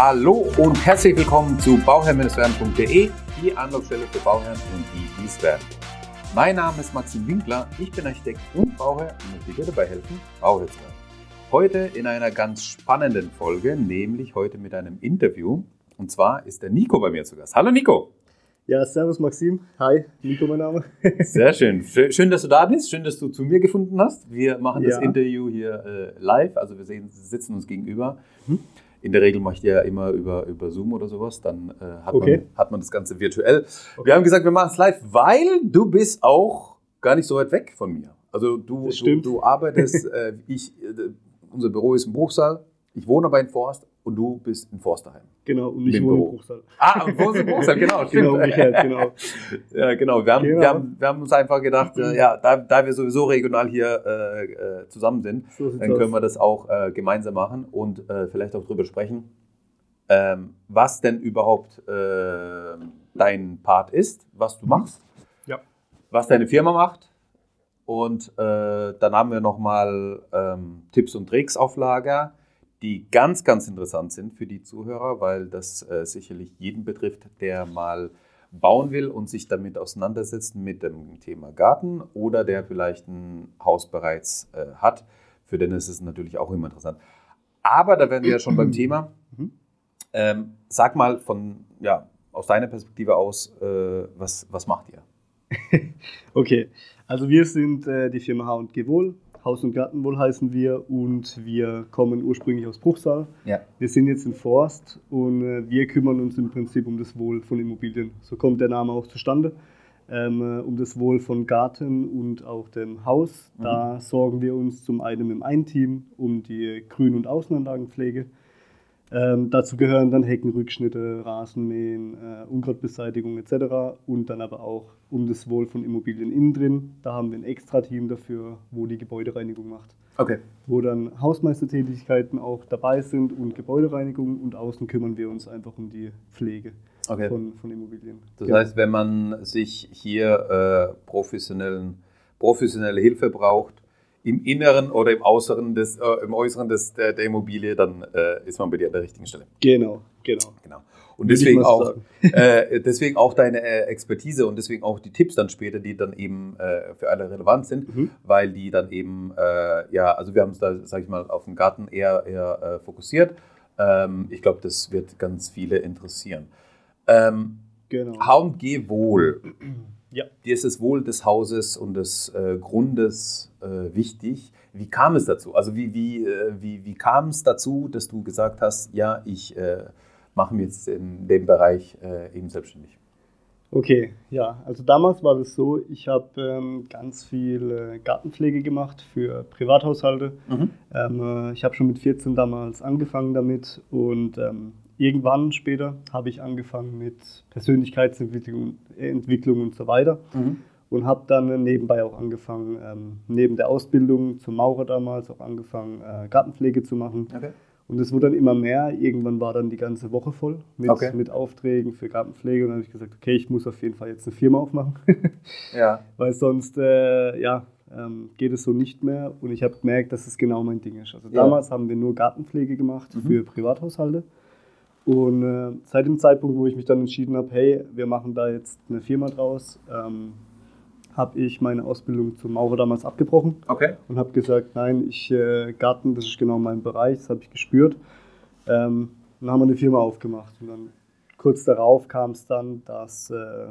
Hallo und herzlich willkommen zu bauherrn-werden.de, die Anlaufstelle für Bauherren und die dies werden. Mein Name ist Maxim Winkler, ich bin Architekt und Bauherr und möchte dir dabei helfen, Bauherr zu werden. Heute in einer ganz spannenden Folge, nämlich heute mit einem Interview. Und zwar ist der Nico bei mir zu Gast. Hallo Nico! Ja, servus Maxim. Hi, Nico mein Name. Sehr schön. Schön, dass du da bist. Schön, dass du zu mir gefunden hast. Wir machen das ja. Interview hier äh, live, also wir sehen, sitzen uns gegenüber. Hm? In der Regel mache ich die ja immer über, über Zoom oder sowas. Dann äh, hat, okay. man, hat man das Ganze virtuell. Okay. Wir haben gesagt, wir machen es live, weil du bist auch gar nicht so weit weg von mir. Also du, du, du, arbeitest, äh, ich, äh, unser Büro ist im Bruchsaal. Ich wohne aber in Forst und du bist in Forsterheim. Genau, und ich wohne in Bruchsal. Ah, und wohnst in Bruchsal, genau, genau, Michael, genau. ja, genau. Wir haben, genau. Wir, haben, wir haben uns einfach gedacht, äh, ja, da, da wir sowieso regional hier äh, äh zusammen sind, so dann können aus. wir das auch äh, gemeinsam machen und äh, vielleicht auch drüber sprechen, ähm, was denn überhaupt äh, dein Part ist, was du mhm. machst, ja. was deine Firma macht. Und dann haben wir nochmal ähm, Tipps und Tricks auf Lager die ganz, ganz interessant sind für die Zuhörer, weil das äh, sicherlich jeden betrifft, der mal bauen will und sich damit auseinandersetzt mit dem Thema Garten oder der vielleicht ein Haus bereits äh, hat. Für den ist es natürlich auch immer interessant. Aber da werden wir ja schon beim Thema. Mhm. Ähm, sag mal von, ja, aus deiner Perspektive aus, äh, was, was macht ihr? okay, also wir sind äh, die Firma H&G Wohl. Haus und Garten wohl heißen wir und wir kommen ursprünglich aus Bruchsal. Ja. Wir sind jetzt in Forst und äh, wir kümmern uns im Prinzip um das Wohl von Immobilien. So kommt der Name auch zustande. Ähm, äh, um das Wohl von Garten und auch dem Haus. Mhm. Da sorgen wir uns zum einen im einen Team um die Grün- und Außenanlagenpflege. Ähm, dazu gehören dann Heckenrückschnitte, Rasenmähen, äh, Unkrautbeseitigung etc. Und dann aber auch um das Wohl von Immobilien innen drin. Da haben wir ein extra Team dafür, wo die Gebäudereinigung macht. Okay. Wo dann Hausmeistertätigkeiten auch dabei sind und Gebäudereinigung und außen kümmern wir uns einfach um die Pflege okay. von, von, Immobilien. Das genau. heißt, wenn man sich hier äh, professionellen, professionelle Hilfe braucht, im Inneren oder im Äußeren des, äh, im Äußeren des, der, der Immobilie, dann äh, ist man bei dir an der richtigen Stelle. Genau, genau. genau. Und deswegen auch, äh, deswegen auch deine äh, Expertise und deswegen auch die Tipps dann später, die dann eben äh, für alle relevant sind, mhm. weil die dann eben, äh, ja, also wir haben uns da, sag ich mal, auf den Garten eher, eher fokussiert. Ähm, ich glaube, das wird ganz viele interessieren. Ähm, genau. H&G Wohl. Ja. Dir ist das Wohl des Hauses und des äh, Grundes äh, wichtig. Wie kam es dazu? Also wie, wie, äh, wie, wie kam es dazu, dass du gesagt hast, ja, ich äh, mache mich jetzt in dem Bereich äh, eben selbstständig? Okay, ja, also damals war es so, ich habe ähm, ganz viel äh, Gartenpflege gemacht für Privathaushalte. Mhm. Ähm, ich habe schon mit 14 damals angefangen damit und ähm, irgendwann später habe ich angefangen mit Persönlichkeitsentwicklung Entwicklung und so weiter. Mhm. Und habe dann nebenbei auch angefangen, ähm, neben der Ausbildung zum Maurer damals, auch angefangen, äh, Gartenpflege zu machen. Okay. Und es wurde dann immer mehr. Irgendwann war dann die ganze Woche voll mit, okay. mit Aufträgen für Gartenpflege. Und dann habe ich gesagt, okay, ich muss auf jeden Fall jetzt eine Firma aufmachen. ja. Weil sonst, äh, ja, ähm, geht es so nicht mehr. Und ich habe gemerkt, dass es genau mein Ding ist. Also ja. damals haben wir nur Gartenpflege gemacht mhm. für Privathaushalte. Und äh, seit dem Zeitpunkt, wo ich mich dann entschieden habe, hey, wir machen da jetzt eine Firma draus, ähm, habe ich meine Ausbildung zum Maurer damals abgebrochen okay. und habe gesagt, nein, ich äh, Garten, das ist genau mein Bereich, das habe ich gespürt. Ähm, dann haben wir eine Firma aufgemacht und dann kurz darauf kam es dann, dass äh,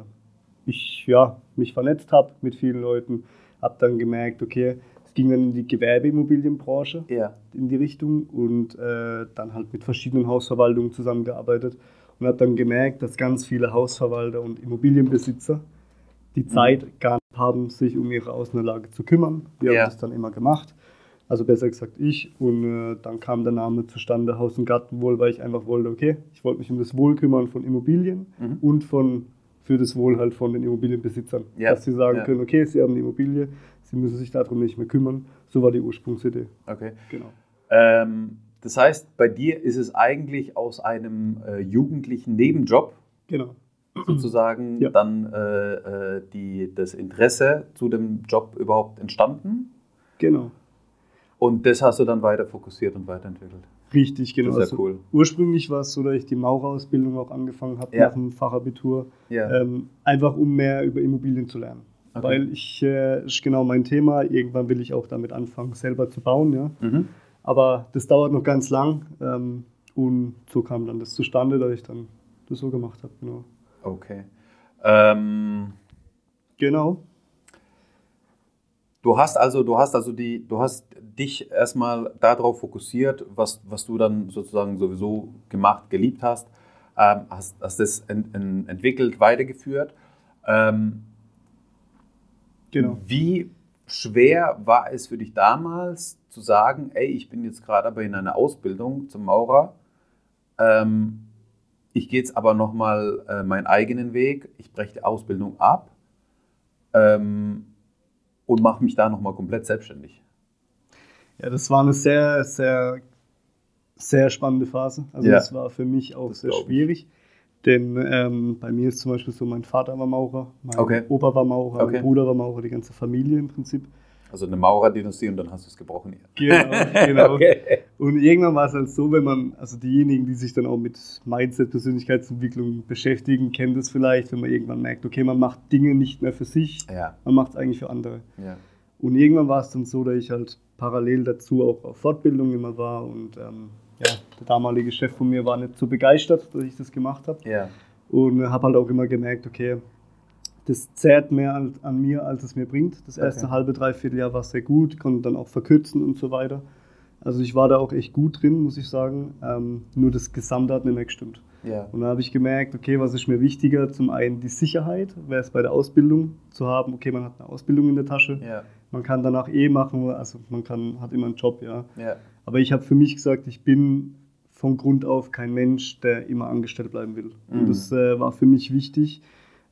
ich ja, mich vernetzt habe mit vielen Leuten, habe dann gemerkt, okay, ging dann in die Gewerbeimmobilienbranche ja. in die Richtung und äh, dann halt mit verschiedenen Hausverwaltungen zusammengearbeitet und habe dann gemerkt, dass ganz viele Hausverwalter und Immobilienbesitzer die mhm. Zeit mhm. gar nicht haben, sich um ihre Außenanlage zu kümmern. Wir ja. haben das dann immer gemacht. Also besser gesagt ich. Und äh, dann kam der Name zustande Haus- und Gartenwohl, weil ich einfach wollte, okay, ich wollte mich um das Wohl kümmern von Immobilien mhm. und von, für das Wohl halt von den Immobilienbesitzern. Ja. Dass sie sagen ja. können, okay, sie haben eine Immobilie, Sie müssen sich darum nicht mehr kümmern. So war die Ursprungsidee. Okay. Genau. Ähm, das heißt, bei dir ist es eigentlich aus einem äh, jugendlichen Nebenjob genau. sozusagen ja. dann äh, äh, die, das Interesse zu dem Job überhaupt entstanden? Genau. Und das hast du dann weiter fokussiert und weiterentwickelt. Richtig, genau. Das ist ja also cool. Ursprünglich war es so, dass ich die Maurerausbildung auch angefangen habe ja. nach dem Fachabitur, ja. ähm, einfach um mehr über Immobilien zu lernen. Okay. Weil ich, äh, ist genau mein Thema, irgendwann will ich auch damit anfangen, selber zu bauen. Ja? Mhm. Aber das dauert noch ganz lang ähm, und so kam dann das zustande, dass ich dann das so gemacht habe. Genau. Okay. Ähm, genau. Du hast also, du hast also die, du hast dich erstmal darauf fokussiert, was, was du dann sozusagen sowieso gemacht, geliebt hast, ähm, hast, hast das in, in, entwickelt, weitergeführt. Ähm, genau. Wie schwer war es für dich damals zu sagen, ey, ich bin jetzt gerade aber in einer Ausbildung zum Maurer, ähm, ich gehe jetzt aber nochmal äh, meinen eigenen Weg, ich breche die Ausbildung ab ähm, und mache mich da nochmal komplett selbstständig. Ja, das war eine sehr, sehr, sehr spannende Phase. Also ja. das war für mich auch das sehr schwierig. Denn ähm, bei mir ist zum Beispiel so, mein Vater war Maurer, mein okay. Opa war Maurer, okay. mein Bruder war Maurer, die ganze Familie im Prinzip. Also eine Maurerdynastie und dann hast du es gebrochen. Genau, genau. okay. Und irgendwann war es halt so, wenn man, also diejenigen, die sich dann auch mit Mindset, Persönlichkeitsentwicklung beschäftigen, kennen das vielleicht, wenn man irgendwann merkt, okay, man macht Dinge nicht mehr für sich, ja. man macht es eigentlich für andere. Ja. Und irgendwann war es dann so, dass ich halt parallel dazu auch auf Fortbildung immer war und ähm, ja, der damalige Chef von mir war nicht so begeistert, dass ich das gemacht habe. Ja. Und habe halt auch immer gemerkt, okay, das zehrt mehr an, an, mir, als es mir bringt. Das erste okay. halbe, dreiviertel Jahr war sehr gut, konnte dann auch verkürzen und so weiter. Also ich war da auch echt gut drin, muss ich sagen. Ähm, nur das Gesamte hat nicht mehr gestimmt. Ja. Und dann habe ich gemerkt, okay, was ist mir wichtiger? Zum einen die Sicherheit, wäre es bei der Ausbildung zu haben, okay, man hat eine Ausbildung in der Tasche, ja. man kann danach eh machen, also man kann, hat immer einen Job, ja. ja. Aber ich habe für mich gesagt, ich bin von Grund auf kein Mensch, der immer angestellt bleiben will. Mhm. Und das äh, war für mich wichtig.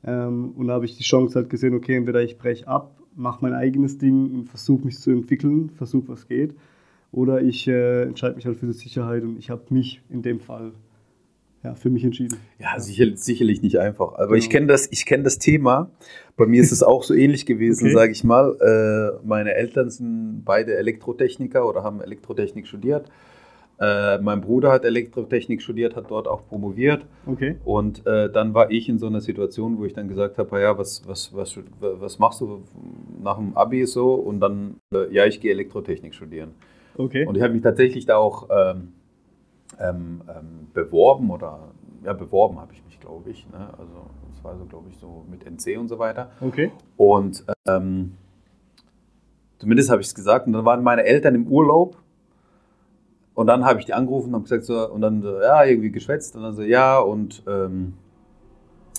Ähm, und da habe ich die Chance halt gesehen, okay, entweder ich breche ab, mache mein eigenes Ding und versuche mich zu entwickeln, versuche was geht. Oder ich äh, entscheide mich halt für die Sicherheit und ich habe mich in dem Fall ja, für mich entschieden. Ja, sicher, sicherlich nicht einfach. Aber genau. ich kenne das, kenn das Thema. Bei mir ist es auch so ähnlich gewesen, okay. sage ich mal. Äh, meine Eltern sind beide Elektrotechniker oder haben Elektrotechnik studiert. Äh, mein Bruder hat Elektrotechnik studiert, hat dort auch promoviert. Okay. Und äh, dann war ich in so einer Situation, wo ich dann gesagt habe, ja, was, was, was, was machst du nach dem Abi so? Und dann, äh, ja, ich gehe Elektrotechnik studieren. Okay. Und ich habe mich tatsächlich da auch ähm, ähm, ähm, beworben oder, ja, beworben habe ich mich, glaube ich. Ne? Also das war so, glaube ich, so mit NC und so weiter. Okay. Und ähm, zumindest habe ich es gesagt. Und dann waren meine Eltern im Urlaub und dann habe ich die angerufen und habe gesagt, so, und dann so, ja, irgendwie geschwätzt. Und dann so, ja, und ähm,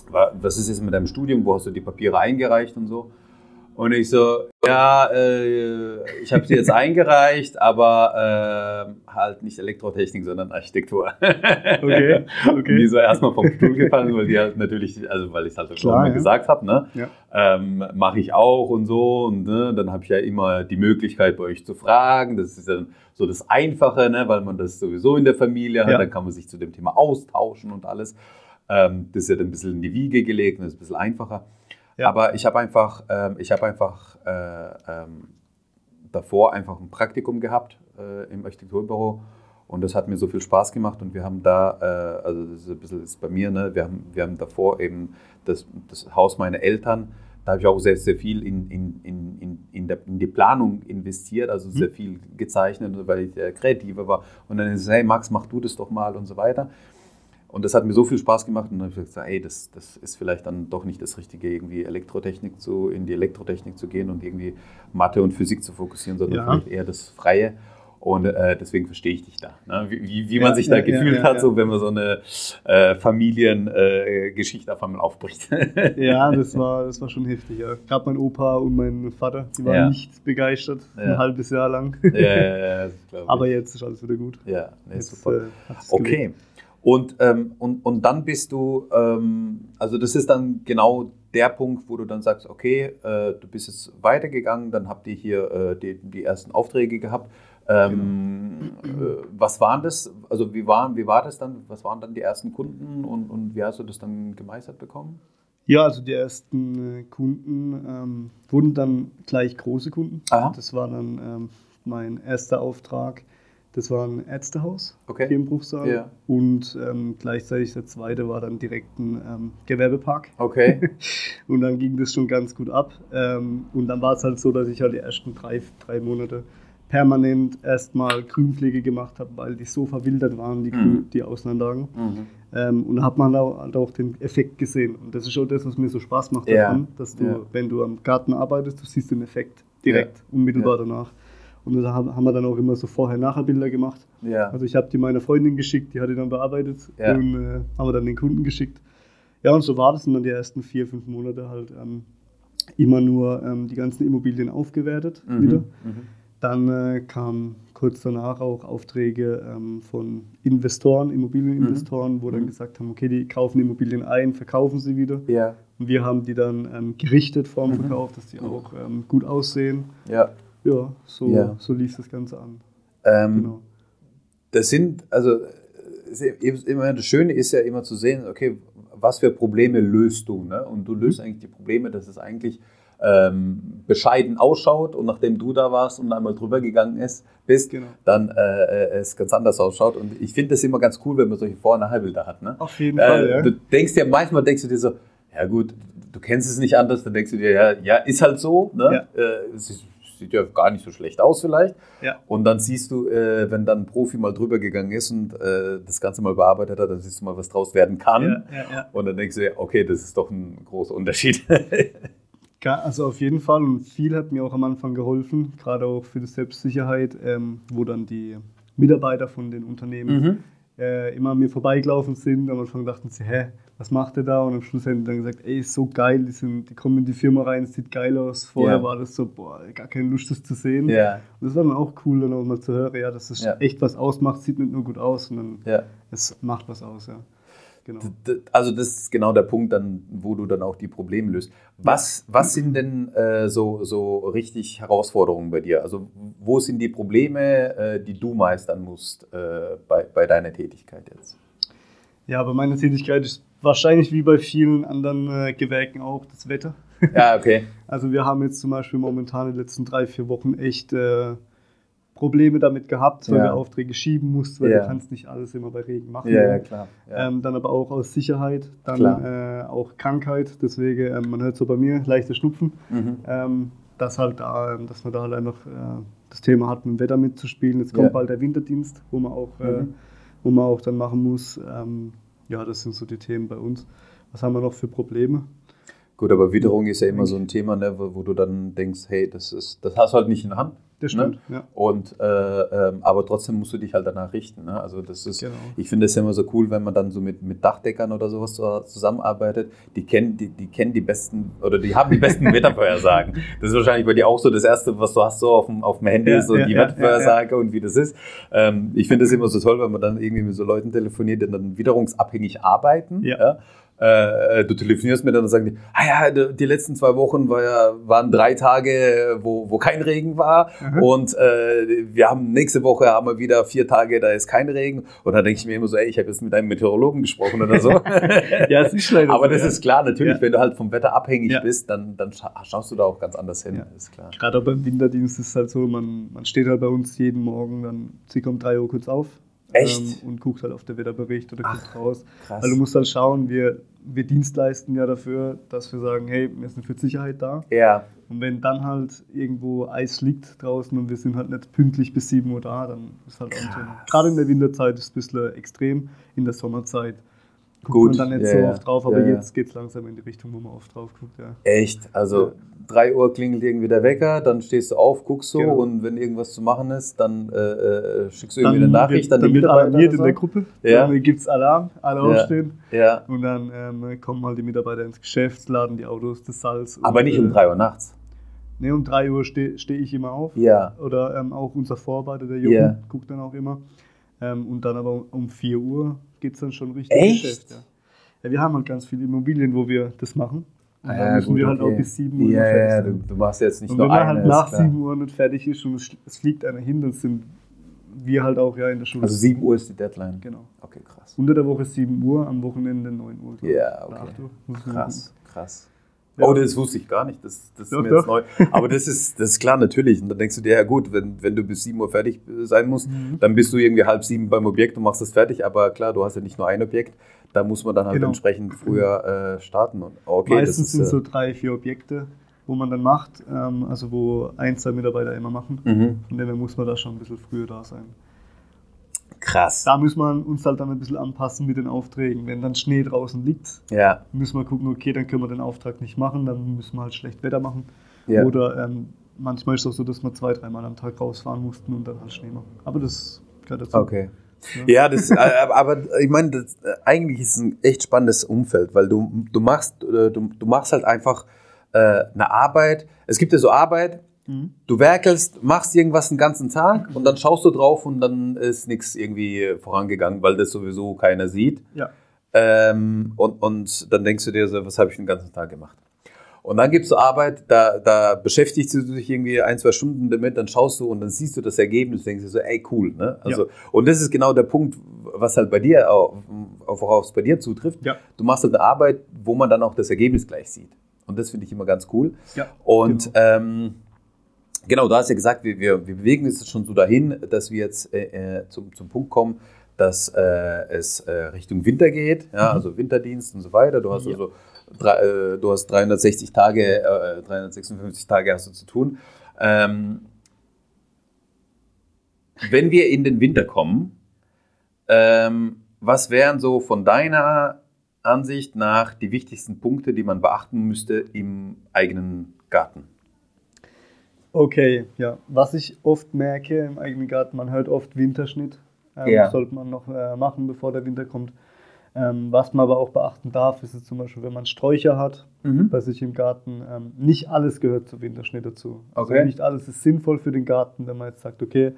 was ist jetzt mit deinem Studium? Wo hast du die Papiere eingereicht und so? Und ich so, ja, äh, ich habe sie jetzt eingereicht, aber äh, halt nicht Elektrotechnik, sondern Architektur. Okay, okay. die so erstmal vom Stuhl gefallen, weil die halt natürlich, also weil ich es halt schon mal ja. gesagt habe, ne? Ja. Ähm, Mache ich auch und so. Und ne, dann habe ich ja immer die Möglichkeit, bei euch zu fragen. Das ist dann so das Einfache, ne? weil man das sowieso in der Familie hat. Ja. Dann kann man sich zu dem Thema austauschen und alles. Ähm, das ist ja dann ein bisschen in die Wiege gelegt und das ist ein bisschen einfacher. Ja. Aber ich habe einfach, ähm, ich habe einfach äh, ähm, davor einfach ein Praktikum gehabt äh, im Architekturbüro und das hat mir so viel Spaß gemacht und wir haben da, äh, also das ist ein bisschen ist bei mir, ne, wir haben, wir haben davor eben das, das Haus meiner Eltern, da habe ich auch sehr, sehr viel in, in, in, in, der, in die Planung investiert, also sehr mhm. viel gezeichnet, weil ich der Kreative war. Und dann ist es, hey Max, mach du das doch mal und so weiter. Und das hat mir so viel Spaß gemacht und dann habe ich gesagt, ey, das, das ist vielleicht dann doch nicht das Richtige, irgendwie Elektrotechnik zu, in die Elektrotechnik zu gehen und irgendwie Mathe und Physik zu fokussieren, sondern ja. vielleicht eher das Freie. Und äh, deswegen verstehe ich dich da. Ne? Wie, wie man ja, sich da ja, gefühlt ja, hat, so wenn man so eine äh, Familiengeschichte äh, auf einmal aufbricht. ja, das war, das war schon heftig. Ja. Gerade mein Opa und mein Vater, die waren nicht begeistert, ein halbes Jahr lang. Ja, ja, Aber jetzt ist alles wieder gut. Ja, nee, jetzt, super. Äh, okay. Gelegt. Und, ähm, und, und dann bist du, ähm, also das ist dann genau der Punkt, wo du dann sagst, okay, äh, du bist jetzt weitergegangen, dann habt ihr hier äh, die, die ersten Aufträge gehabt. Ähm, genau. äh, was waren das? Also wie, waren, wie war das dann? Was waren dann die ersten Kunden und, und wie hast du das dann gemeistert bekommen? Ja, also die ersten äh, Kunden ähm, wurden dann gleich große Kunden. Aha. Das war dann ähm, mein erster Auftrag, das war ein Ärztehaus okay. hier im Bruchsal. Ja. Und ähm, gleichzeitig der zweite war dann direkt ein ähm, Gewerbepark. Okay. und dann ging das schon ganz gut ab. Ähm, und dann war es halt so, dass ich halt die ersten drei, drei Monate permanent erstmal Grünpflege gemacht habe, weil die so verwildert waren, die, mhm. die Außenanlagen. Mhm. Ähm, und da hat man halt auch den Effekt gesehen. Und das ist auch das, was mir so Spaß macht ja. daran, dass du, ja. wenn du am Garten arbeitest, du siehst den Effekt direkt, unmittelbar danach. Und da haben wir dann auch immer so Vorher-Nachher-Bilder gemacht. Ja. Also ich habe die meiner Freundin geschickt, die hat die dann bearbeitet ja. und äh, haben wir dann den Kunden geschickt. Ja, und so war das und dann die ersten vier, fünf Monate halt ähm, immer nur ähm, die ganzen Immobilien aufgewertet mhm. wieder. Mhm. Dann äh, kamen kurz danach auch Aufträge ähm, von Investoren, Immobilieninvestoren, mhm. wo dann mhm. gesagt haben, okay, die kaufen Immobilien ein, verkaufen sie wieder. Ja. Und wir haben die dann ähm, gerichtet vorm mhm. Verkauf, dass die auch ähm, gut aussehen. Ja. Ja, so, ja. so lief das Ganze an. Ähm, genau. Das sind, also immer das Schöne ist ja immer zu sehen, okay, was für Probleme löst du? Ne? Und du löst mhm. eigentlich die Probleme, dass es eigentlich ähm, bescheiden ausschaut und nachdem du da warst und einmal drüber gegangen ist, bist, genau. dann äh, äh es ganz anders ausschaut. Und ich finde das immer ganz cool, wenn man solche Vor- und Nachherbilder hat. Ne? Auf jeden äh, Fall, ja. Du denkst ja manchmal, denkst du dir so, ja gut, du kennst es nicht anders, dann denkst du dir, ja, ja ist halt so. Ne? Ja. Äh, sieht ja gar nicht so schlecht aus vielleicht. Ja. Und dann siehst du, äh, wenn dann ein Profi mal drüber gegangen ist und äh, das Ganze mal bearbeitet hat, dann siehst du mal, was draus werden kann. Ja, ja, und dann denkst du, okay, das ist doch ein großer Unterschied. also auf jeden Fall und viel hat mir auch am Anfang geholfen, gerade auch für die Selbstsicherheit, ähm, wo dann die Mitarbeiter von den Unternehmen mhm. Äh, immer an mir vorbeigelaufen sind. Am Anfang dachten sie, hä, was macht der da? Und am Schluss haben die dann gesagt, ey, ist so geil, die, sind, die kommen in die Firma rein, es sieht geil aus. Vorher ja. war das so, boah, gar keine Lust, das zu sehen. Ja. Und das war dann auch cool, dann auch mal zu hören, ja, dass es ja. echt was ausmacht, sieht nicht nur gut aus, sondern es macht was aus, ja. Genau. Also das ist genau der Punkt, dann, wo du dann auch die Probleme löst. Was, was sind denn äh, so, so richtig Herausforderungen bei dir? Also wo sind die Probleme, äh, die du meistern musst äh, bei, bei deiner Tätigkeit jetzt? Ja, bei meiner Tätigkeit ist wahrscheinlich wie bei vielen anderen äh, Gewerken auch das Wetter. Ja, okay. also wir haben jetzt zum Beispiel momentan in den letzten drei, vier Wochen echt äh, Probleme damit gehabt, weil ja. wir Aufträge schieben mussten, weil ja. du kannst nicht alles immer bei Regen machen. Ja, ja klar. Ähm, dann aber auch aus Sicherheit, dann äh, auch Krankheit, deswegen, ähm, man hört so bei mir, leichte Schnupfen. Mhm. Ähm, das halt da, ähm, dass man da halt einfach äh, das Thema hat, mit dem Wetter mitzuspielen. Jetzt kommt bald der Winterdienst, wo man auch, äh, mhm. wo man auch dann machen muss. Ähm, ja, das sind so die Themen bei uns. Was haben wir noch für Probleme? Gut, aber Witterung ist ja immer so ein Thema, ne, wo, wo, du dann denkst, hey, das ist, das hast du halt nicht in der Hand. Das stimmt, ne? ja. Und, äh, äh, aber trotzdem musst du dich halt danach richten. Ne? Also das ist, genau. ich finde es ja immer so cool, wenn man dann so mit, mit Dachdeckern oder sowas zusammenarbeitet. Die kennen die, die kennen die besten oder die haben die besten Wettervorhersagen. Das ist wahrscheinlich bei dir auch so das Erste, was du hast so auf dem, auf dem Handy, ja, so ja, die Wettervorhersage und wie das ist. Ähm, ich finde es immer so toll, wenn man dann irgendwie mit so Leuten telefoniert, die dann witterungsabhängig arbeiten. Ja. Äh, du telefonierst mit denen und sagen die, ah ja, die letzten zwei Wochen war ja, waren drei Tage, wo, wo kein Regen war mhm. und äh, wir haben nächste Woche haben wir wieder vier Tage, da ist kein Regen und da denke ich mir immer so, ey, ich habe jetzt mit einem Meteorologen gesprochen oder so. ja, es ist leider Aber das ja. ist klar, natürlich, ja. wenn du halt vom Wetter abhängig ja. bist, dann, dann schaust du da auch ganz anders hin, ist klar. Gerade auch beim Winterdienst ist es halt so, man, man steht halt bei uns jeden Morgen, dann sie kommt drei Uhr kurz auf, Echt? Ähm, und guckt halt auf der Wetterbericht oder guckt Ach, raus. Krass. Also du musst halt schauen, wir, wir Dienstleisten ja dafür, dass wir sagen, hey, wir sind für Sicherheit da. Ja. Und wenn dann halt irgendwo Eis liegt draußen und wir sind halt nicht pünktlich bis 7 Uhr da, dann ist halt auch. Gerade in der Winterzeit ist es ein bisschen extrem, in der Sommerzeit guckt Gut. man dann nicht ja, so oft drauf, aber ja, jetzt geht es langsam in die Richtung, wo man oft drauf guckt. Ja. Echt? Also 3 Uhr klingelt irgendwie der Wecker, dann stehst du auf, guckst so genau. und wenn irgendwas zu machen ist, dann äh, äh schickst du irgendwie eine Nachricht die Mitarbeiter. Dann wird alarmiert in der Gruppe, ja. dann gibt es Alarm, alle aufstehen und dann ähm, kommen halt die Mitarbeiter ins Geschäft, laden die Autos, das Salz. Aber und, nicht um 3 Uhr nachts? Ne, um 3 Uhr stehe steh ich immer auf. Ja. Oder ähm, auch unser Vorarbeiter, der Jungen, guckt dann auch immer. Ähm, und dann aber um 4 Uhr geht es dann schon richtig Echt? Geschäft. Ja. ja. wir haben halt ganz viele Immobilien, wo wir das machen. Und dann ja, müssen gut, wir halt okay. auch bis 7 Uhr ja, fertig ja, du, du, machst jetzt nicht und nur eine. Wenn man halt nach 7 Uhr nicht fertig ist und es, fliegt einer hin, dann sind wir halt auch ja in der Schule. Also 7 Uhr ist die Deadline? Genau. Okay, krass. Unter der Woche 7 Uhr, am Wochenende 9 Uhr. Ja, okay. Uhr. Krass, krass. Ja. Oh, das wusste ich gar nicht. Das, das doch, ist mir jetzt neu. Aber das ist, das ist klar, natürlich. Und dann denkst du dir, ja gut, wenn, wenn du bis 7 Uhr fertig sein musst, mhm. dann bist du irgendwie halb sieben beim Objekt und machst das fertig. Aber klar, du hast ja nicht nur ein Objekt. Da muss man dann halt genau. entsprechend früher äh, starten. Und, okay, Meistens sind äh, so drei, vier Objekte, wo man dann macht. Ähm, also wo ein, zwei Mitarbeiter immer machen. Mhm. Und dann muss man da schon ein bisschen früher da sein. Krass. Da muss man uns halt dann ein bisschen anpassen mit den Aufträgen. Wenn dann Schnee draußen liegt, ja. müssen wir gucken, okay, dann können wir den Auftrag nicht machen, dann müssen wir halt schlecht Wetter machen. Ja. Oder ähm, manchmal ist es auch so, dass wir zwei, dreimal am Tag rausfahren mussten und dann halt Schnee machen. Aber das gehört dazu. Okay. Ja, ja das, äh, aber ich meine, das, äh, eigentlich ist es ein echt spannendes Umfeld, weil du, du, machst, äh, du, du machst halt einfach äh, eine Arbeit. Es gibt ja so Arbeit, Mhm. Du werkelst, machst irgendwas den ganzen Tag und dann schaust du drauf und dann ist nichts irgendwie vorangegangen, weil das sowieso keiner sieht. Ja. Ähm, und, und dann denkst du dir so, was habe ich den ganzen Tag gemacht? Und dann gibst du Arbeit, da, da beschäftigst du dich irgendwie ein, zwei Stunden damit, dann schaust du und dann siehst du das Ergebnis denkst dir so, ey, cool. Ne? Also, ja. Und das ist genau der Punkt, was halt bei dir, worauf es bei dir zutrifft. Ja. Du machst halt eine Arbeit, wo man dann auch das Ergebnis gleich sieht. Und das finde ich immer ganz cool. Ja, und genau. ähm, Genau, du hast ja gesagt, wir, wir, wir bewegen uns schon so dahin, dass wir jetzt äh, äh, zum, zum Punkt kommen, dass äh, es äh, Richtung Winter geht, ja, mhm. also Winterdienst und so weiter. Du hast ja. also drei, äh, du hast 360 Tage, 356 äh, Tage hast du zu tun. Ähm, wenn wir in den Winter kommen, ähm, was wären so von deiner Ansicht nach die wichtigsten Punkte, die man beachten müsste im eigenen Garten? Okay, ja. Was ich oft merke im eigenen Garten, man hört oft Winterschnitt. Ähm, ja. Sollte man noch äh, machen, bevor der Winter kommt. Ähm, was man aber auch beachten darf, ist zum Beispiel, wenn man Sträucher hat mhm. bei sich im Garten, ähm, nicht alles gehört zu Winterschnitt dazu. Also okay. Nicht alles ist sinnvoll für den Garten, wenn man jetzt sagt, okay,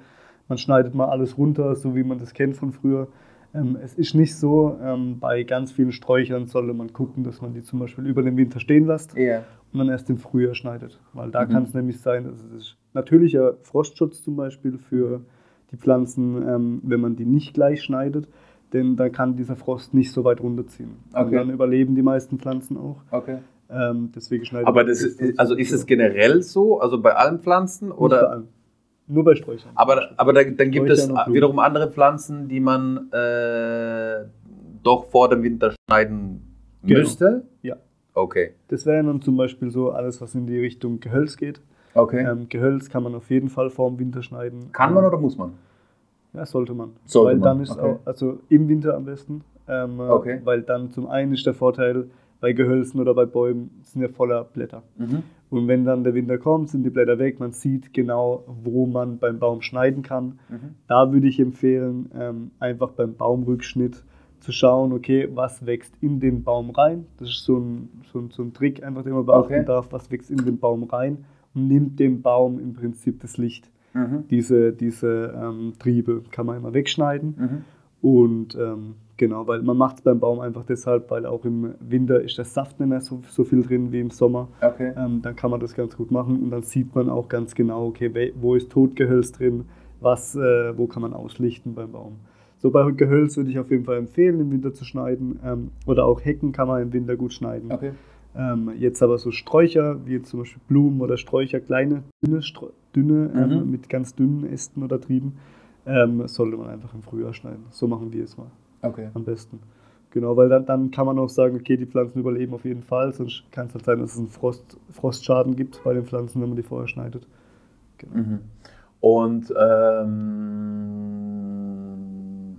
man schneidet mal alles runter, so wie man das kennt von früher. Ähm, es ist nicht so, ähm, bei ganz vielen Sträuchern sollte man gucken, dass man die zum Beispiel über den Winter stehen lässt yeah. Dann erst im Frühjahr schneidet. Weil da mhm. kann es nämlich sein, dass es ist natürlicher Frostschutz zum Beispiel für die Pflanzen, ähm, wenn man die nicht gleich schneidet, denn dann kann dieser Frost nicht so weit runterziehen. Okay. Und dann überleben die meisten Pflanzen auch. Okay. Ähm, deswegen schneidet Aber das ist, also ist es generell so, also bei allen Pflanzen? Oder? Nicht bei allen. Nur bei Sträuchern. Aber, aber da, dann gibt es wiederum andere Pflanzen, die man äh, doch vor dem Winter schneiden genau. müsste? Ja. Okay. Das wäre dann zum Beispiel so alles, was in die Richtung Gehölz geht. Okay. Ähm, Gehölz kann man auf jeden Fall vor dem Winter schneiden. Kann man oder muss man? Ja, sollte man. Sollte weil man. dann ist okay. auch, also im Winter am besten. Ähm, okay. Weil dann zum einen ist der Vorteil, bei Gehölzen oder bei Bäumen sind ja voller Blätter. Mhm. Und wenn dann der Winter kommt, sind die Blätter weg, man sieht genau, wo man beim Baum schneiden kann. Mhm. Da würde ich empfehlen, ähm, einfach beim Baumrückschnitt zu schauen, okay, was wächst in den Baum rein. Das ist so ein, so ein, so ein Trick, einfach den man beachten okay. darf, was wächst in den Baum rein und nimmt dem Baum im Prinzip das Licht. Mhm. Diese, diese ähm, Triebe kann man immer wegschneiden. Mhm. Und ähm, Genau, weil man macht es beim Baum einfach deshalb, weil auch im Winter ist der Saft nicht mehr so, so viel drin wie im Sommer. Okay. Ähm, dann kann man das ganz gut machen und dann sieht man auch ganz genau, okay, wo ist Totgehölz drin, was, äh, wo kann man auslichten beim Baum. So bei Gehölz würde ich auf jeden Fall empfehlen, im Winter zu schneiden. Ähm, oder auch Hecken kann man im Winter gut schneiden. Okay. Ähm, jetzt aber so Sträucher, wie zum Beispiel Blumen oder Sträucher, kleine, dünne, dünne ähm, mhm. mit ganz dünnen Ästen oder Trieben, ähm, sollte man einfach im Frühjahr schneiden. So machen wir es mal. Okay. Am besten. Genau, weil dann, dann kann man auch sagen, okay, die Pflanzen überleben auf jeden Fall, sonst kann es halt sein, dass es einen Frost, Frostschaden gibt bei den Pflanzen, wenn man die vorher schneidet. Genau. Mhm. Und ähm,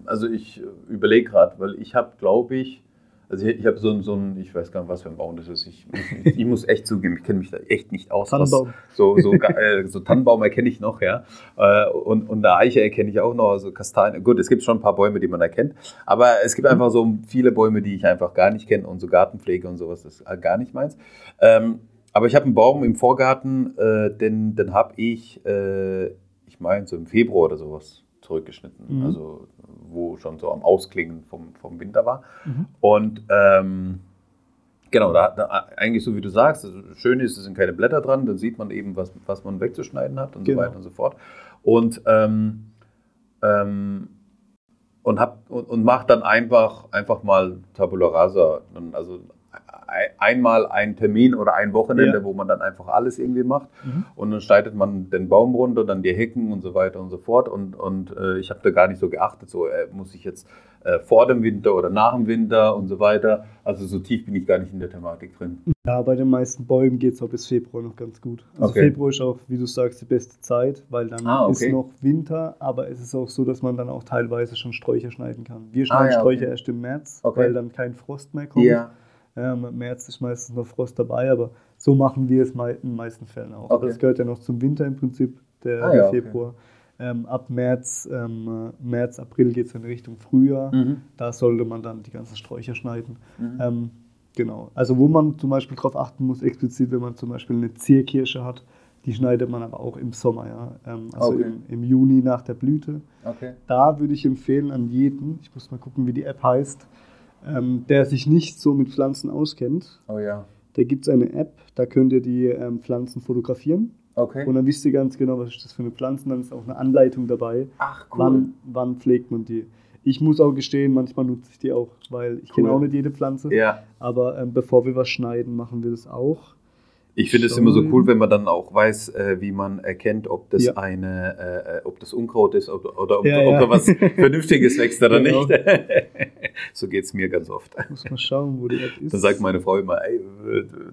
also ich überlege gerade, weil ich habe, glaube ich, also ich, ich habe so, so ein, ich weiß gar nicht, was für ein Baum das ist. Ich, ich, ich muss echt zugeben, ich kenne mich da echt nicht aus. Tannenbaum. Was, so, so, äh, so Tannenbaum erkenne ich noch, ja. Äh, und, und eine Eiche erkenne ich auch noch, also Kastanien. Gut, es gibt schon ein paar Bäume, die man erkennt. Aber es gibt einfach so viele Bäume, die ich einfach gar nicht kenne und so Gartenpflege und sowas, das ist gar nicht meins. Ähm, aber ich habe einen Baum im Vorgarten, äh, den, den habe ich, äh, ich meine, so im Februar oder sowas zurückgeschnitten. Mhm. Also wo schon so am Ausklingen vom, vom Winter war. Mhm. Und ähm, genau, da, da, eigentlich so wie du sagst, also schön ist, es sind keine Blätter dran, dann sieht man eben, was, was man wegzuschneiden hat und genau. so weiter und so fort. Und, ähm, ähm, und, hab, und, und macht dann einfach, einfach mal Tabula Rasa, also einmal einen Termin oder ein Wochenende, ja. wo man dann einfach alles irgendwie macht. Mhm. Und dann schneidet man den Baum runter, dann die Hecken und so weiter und so fort. Und, und äh, ich habe da gar nicht so geachtet, so äh, muss ich jetzt äh, vor dem Winter oder nach dem Winter und so weiter. Also so tief bin ich gar nicht in der Thematik drin. Ja, bei den meisten Bäumen geht es auch bis Februar noch ganz gut. Also okay. Februar ist auch, wie du sagst, die beste Zeit, weil dann ah, okay. ist noch Winter, aber es ist auch so, dass man dann auch teilweise schon Sträucher schneiden kann. Wir schneiden ah, ja, Sträucher okay. erst im März, weil dann kein Frost mehr kommt. Ja. Ähm, Im März ist meistens noch Frost dabei, aber so machen wir es in den meisten Fällen auch. Okay. Das gehört ja noch zum Winter im Prinzip, der, ah, der ja, Februar. Okay. Ähm, ab März, ähm, März, April geht es in Richtung Frühjahr. Mhm. Da sollte man dann die ganzen Sträucher schneiden. Mhm. Ähm, genau. Also wo man zum Beispiel darauf achten muss, explizit, wenn man zum Beispiel eine Zierkirsche hat, die schneidet man aber auch im Sommer, ja. Ähm, also okay. im, im, Juni nach der Blüte. Okay. Da würde ich empfehlen an jeden, ich muss mal gucken, wie die App heißt, ähm, der sich nicht so mit Pflanzen auskennt. Oh ja. Da gibt es eine App, da könnt ihr die ähm, Pflanzen fotografieren. Okay. Und dann wisst ihr ganz genau, was ist das für eine Pflanze. Dann ist auch eine Anleitung dabei. Ach, cool. Wann, wann pflegt man die? Ich muss auch gestehen, manchmal nutze ich die auch, weil ich cool. kenne auch nicht jede Pflanze. Ja. Aber ähm, bevor wir was schneiden, machen wir das auch. Ich finde es immer so cool, wenn man dann auch weiß, äh, wie man erkennt, ob das ja. eine, äh, äh ob das Unkraut ist oder, oder ob, ja, ob ja. da was Vernünftiges wächst oder genau. nicht. so geht es mir ganz oft. Muss mal schauen, wo die App ist. Dann sagt meine Frau immer, ey,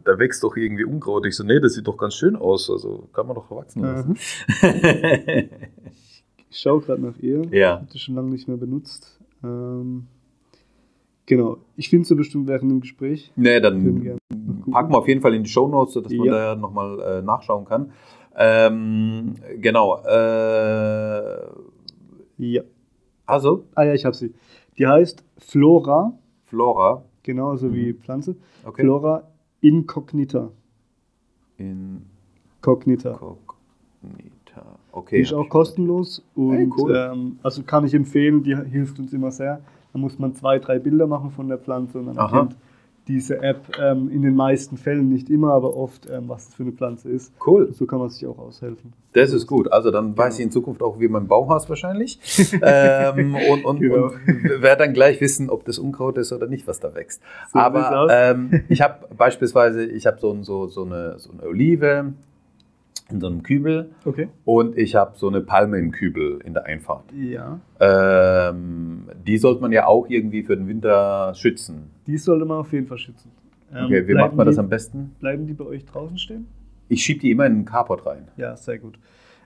da wächst doch irgendwie Unkraut. Ich so, nee, das sieht doch ganz schön aus. Also kann man doch wachsen lassen. ich schaue gerade nach ihr. Ja. Ich habe das schon lange nicht mehr benutzt. Ähm, genau. Ich finde es bestimmt während dem Gespräch. Nee, dann packen wir auf jeden Fall in die Show Notes, sodass man da nochmal äh, nachschauen kann. Ähm, genau. Äh, ja. Also? Ah ja, ich habe sie. Die heißt Flora. Flora. Genauso mhm. wie Pflanze. Okay. Flora incognita. Incognita. Incognita. Okay. Die ist auch kostenlos und hey, cool. ähm, also kann ich empfehlen, die hilft uns immer sehr. Da muss man zwei, drei Bilder machen von der Pflanze und dann Aha. erkennt diese App ähm, in den meisten Fällen, nicht immer, aber oft, ähm, was das für eine Pflanze ist. Cool. So kann man sich auch aushelfen. Das ist gut. Also dann genau. weiß ich in Zukunft auch, wie mein Bauhaus wahrscheinlich. ähm, und, und, genau. und werde dann gleich wissen, ob das Unkraut ist oder nicht, was da wächst. So aber ähm, ich habe beispielsweise, ich habe so, so, so, eine, so eine Olive, in so einem Kübel. Okay. Und ich habe so eine Palme im Kübel in der Einfahrt. Ja. Ähm, die sollte man ja auch irgendwie für den Winter schützen. Die sollte man auf jeden Fall schützen. Ähm, okay, wie macht man die, das am besten? Bleiben die bei euch draußen stehen? Ich schiebe die immer in den Carport rein. Ja, sehr gut.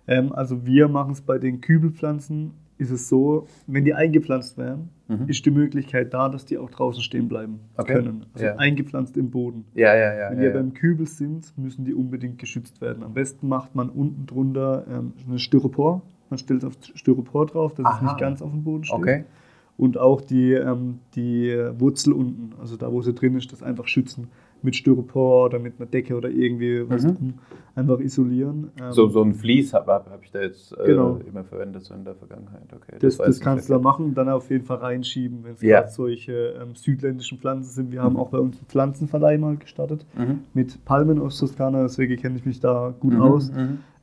Ähm, also wir machen es bei den Kübelpflanzen ist es so, wenn die eingepflanzt werden, mhm. ist die Möglichkeit da, dass die auch draußen stehen bleiben okay. können. Also ja. eingepflanzt im Boden. Ja, ja, ja. Wenn ja, die ja. beim Kübel sind, müssen die unbedingt geschützt werden. Am besten macht man unten drunter ähm, eine Styropor. Man stellt auf Styropor drauf, dass Aha. es nicht ganz auf dem Boden steht. Okay. Und auch die, ähm, die Wurzel unten, also da, wo sie drin ist, das einfach schützen mit Styropor oder mit einer Decke oder irgendwie was mhm. drum einfach isolieren. so, ähm, so ein Vlies habe hab ich da jetzt äh, genau. immer verwendet, so in der Vergangenheit. Okay, das, das, das kannst du da machen, dann auf jeden Fall reinschieben, wenn es ja. solche ähm, südländischen Pflanzen sind. Wir mhm. haben auch bei uns einen Pflanzenverleih mal gestartet mhm. mit Palmen aus Toskana, deswegen kenne ich mich da gut mhm. aus.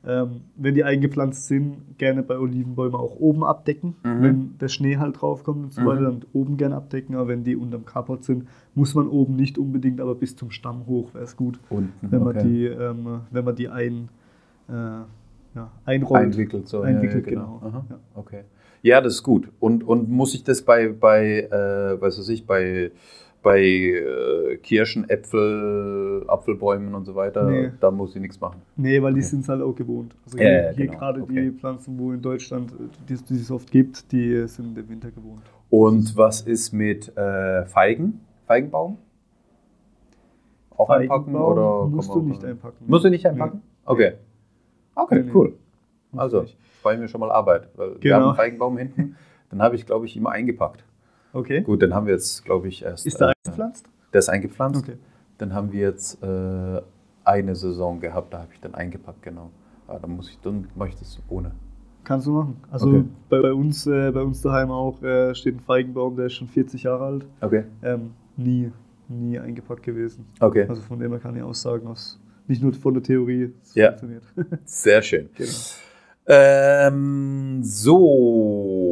Mhm. Ähm, wenn die eingepflanzt sind, gerne bei Olivenbäumen auch oben abdecken. Mhm. Wenn der Schnee halt draufkommt und so weiter, dann oben gerne abdecken. Aber wenn die unterm Carport sind, muss man oben nicht unbedingt, aber bis zum Stamm hoch wäre es gut, Unten, wenn, man okay. die, ähm, wenn man die ein, äh, ja, einrollt. Einwickelt, so. Einwickelt, ja, genau. genau. Ja. Okay. Ja, das ist gut. Und, und muss ich das bei, bei äh, weiß ich, bei bei äh, Kirschen, Äpfel, Apfelbäumen und so weiter, nee. da muss ich nichts machen. Nee, weil die sind es halt auch gewohnt. Also hier, ja, hier genau. gerade okay. die Pflanzen, wo in Deutschland, die, die es oft gibt, die sind im Winter gewohnt. Und was ist mit äh, Feigen? Feigenbaum? Auch einpacken oder musst du nicht einpacken? Musst du nicht einpacken? Nee. Okay. Okay, nee, cool. Also, freue ich mir schon mal Arbeit. Weil genau. Wir haben einen Feigenbaum hinten, dann habe ich, glaube ich, immer eingepackt. Okay. Gut, dann haben wir jetzt, glaube ich, erst. Ist der äh, eingepflanzt? Der ist eingepflanzt. Okay. Dann haben wir jetzt äh, eine Saison gehabt, da habe ich dann eingepackt, genau. Aber dann muss ich, dann mache ich das ohne. Kannst du machen. Also okay. bei, bei, uns, äh, bei uns daheim auch äh, steht ein Feigenbaum, der ist schon 40 Jahre alt. Okay. Ähm, nie, nie eingepackt gewesen. Okay. Also von dem her kann ich aussagen, aus, nicht nur von der Theorie, es ja. funktioniert. Sehr schön. Genau. Ähm, so,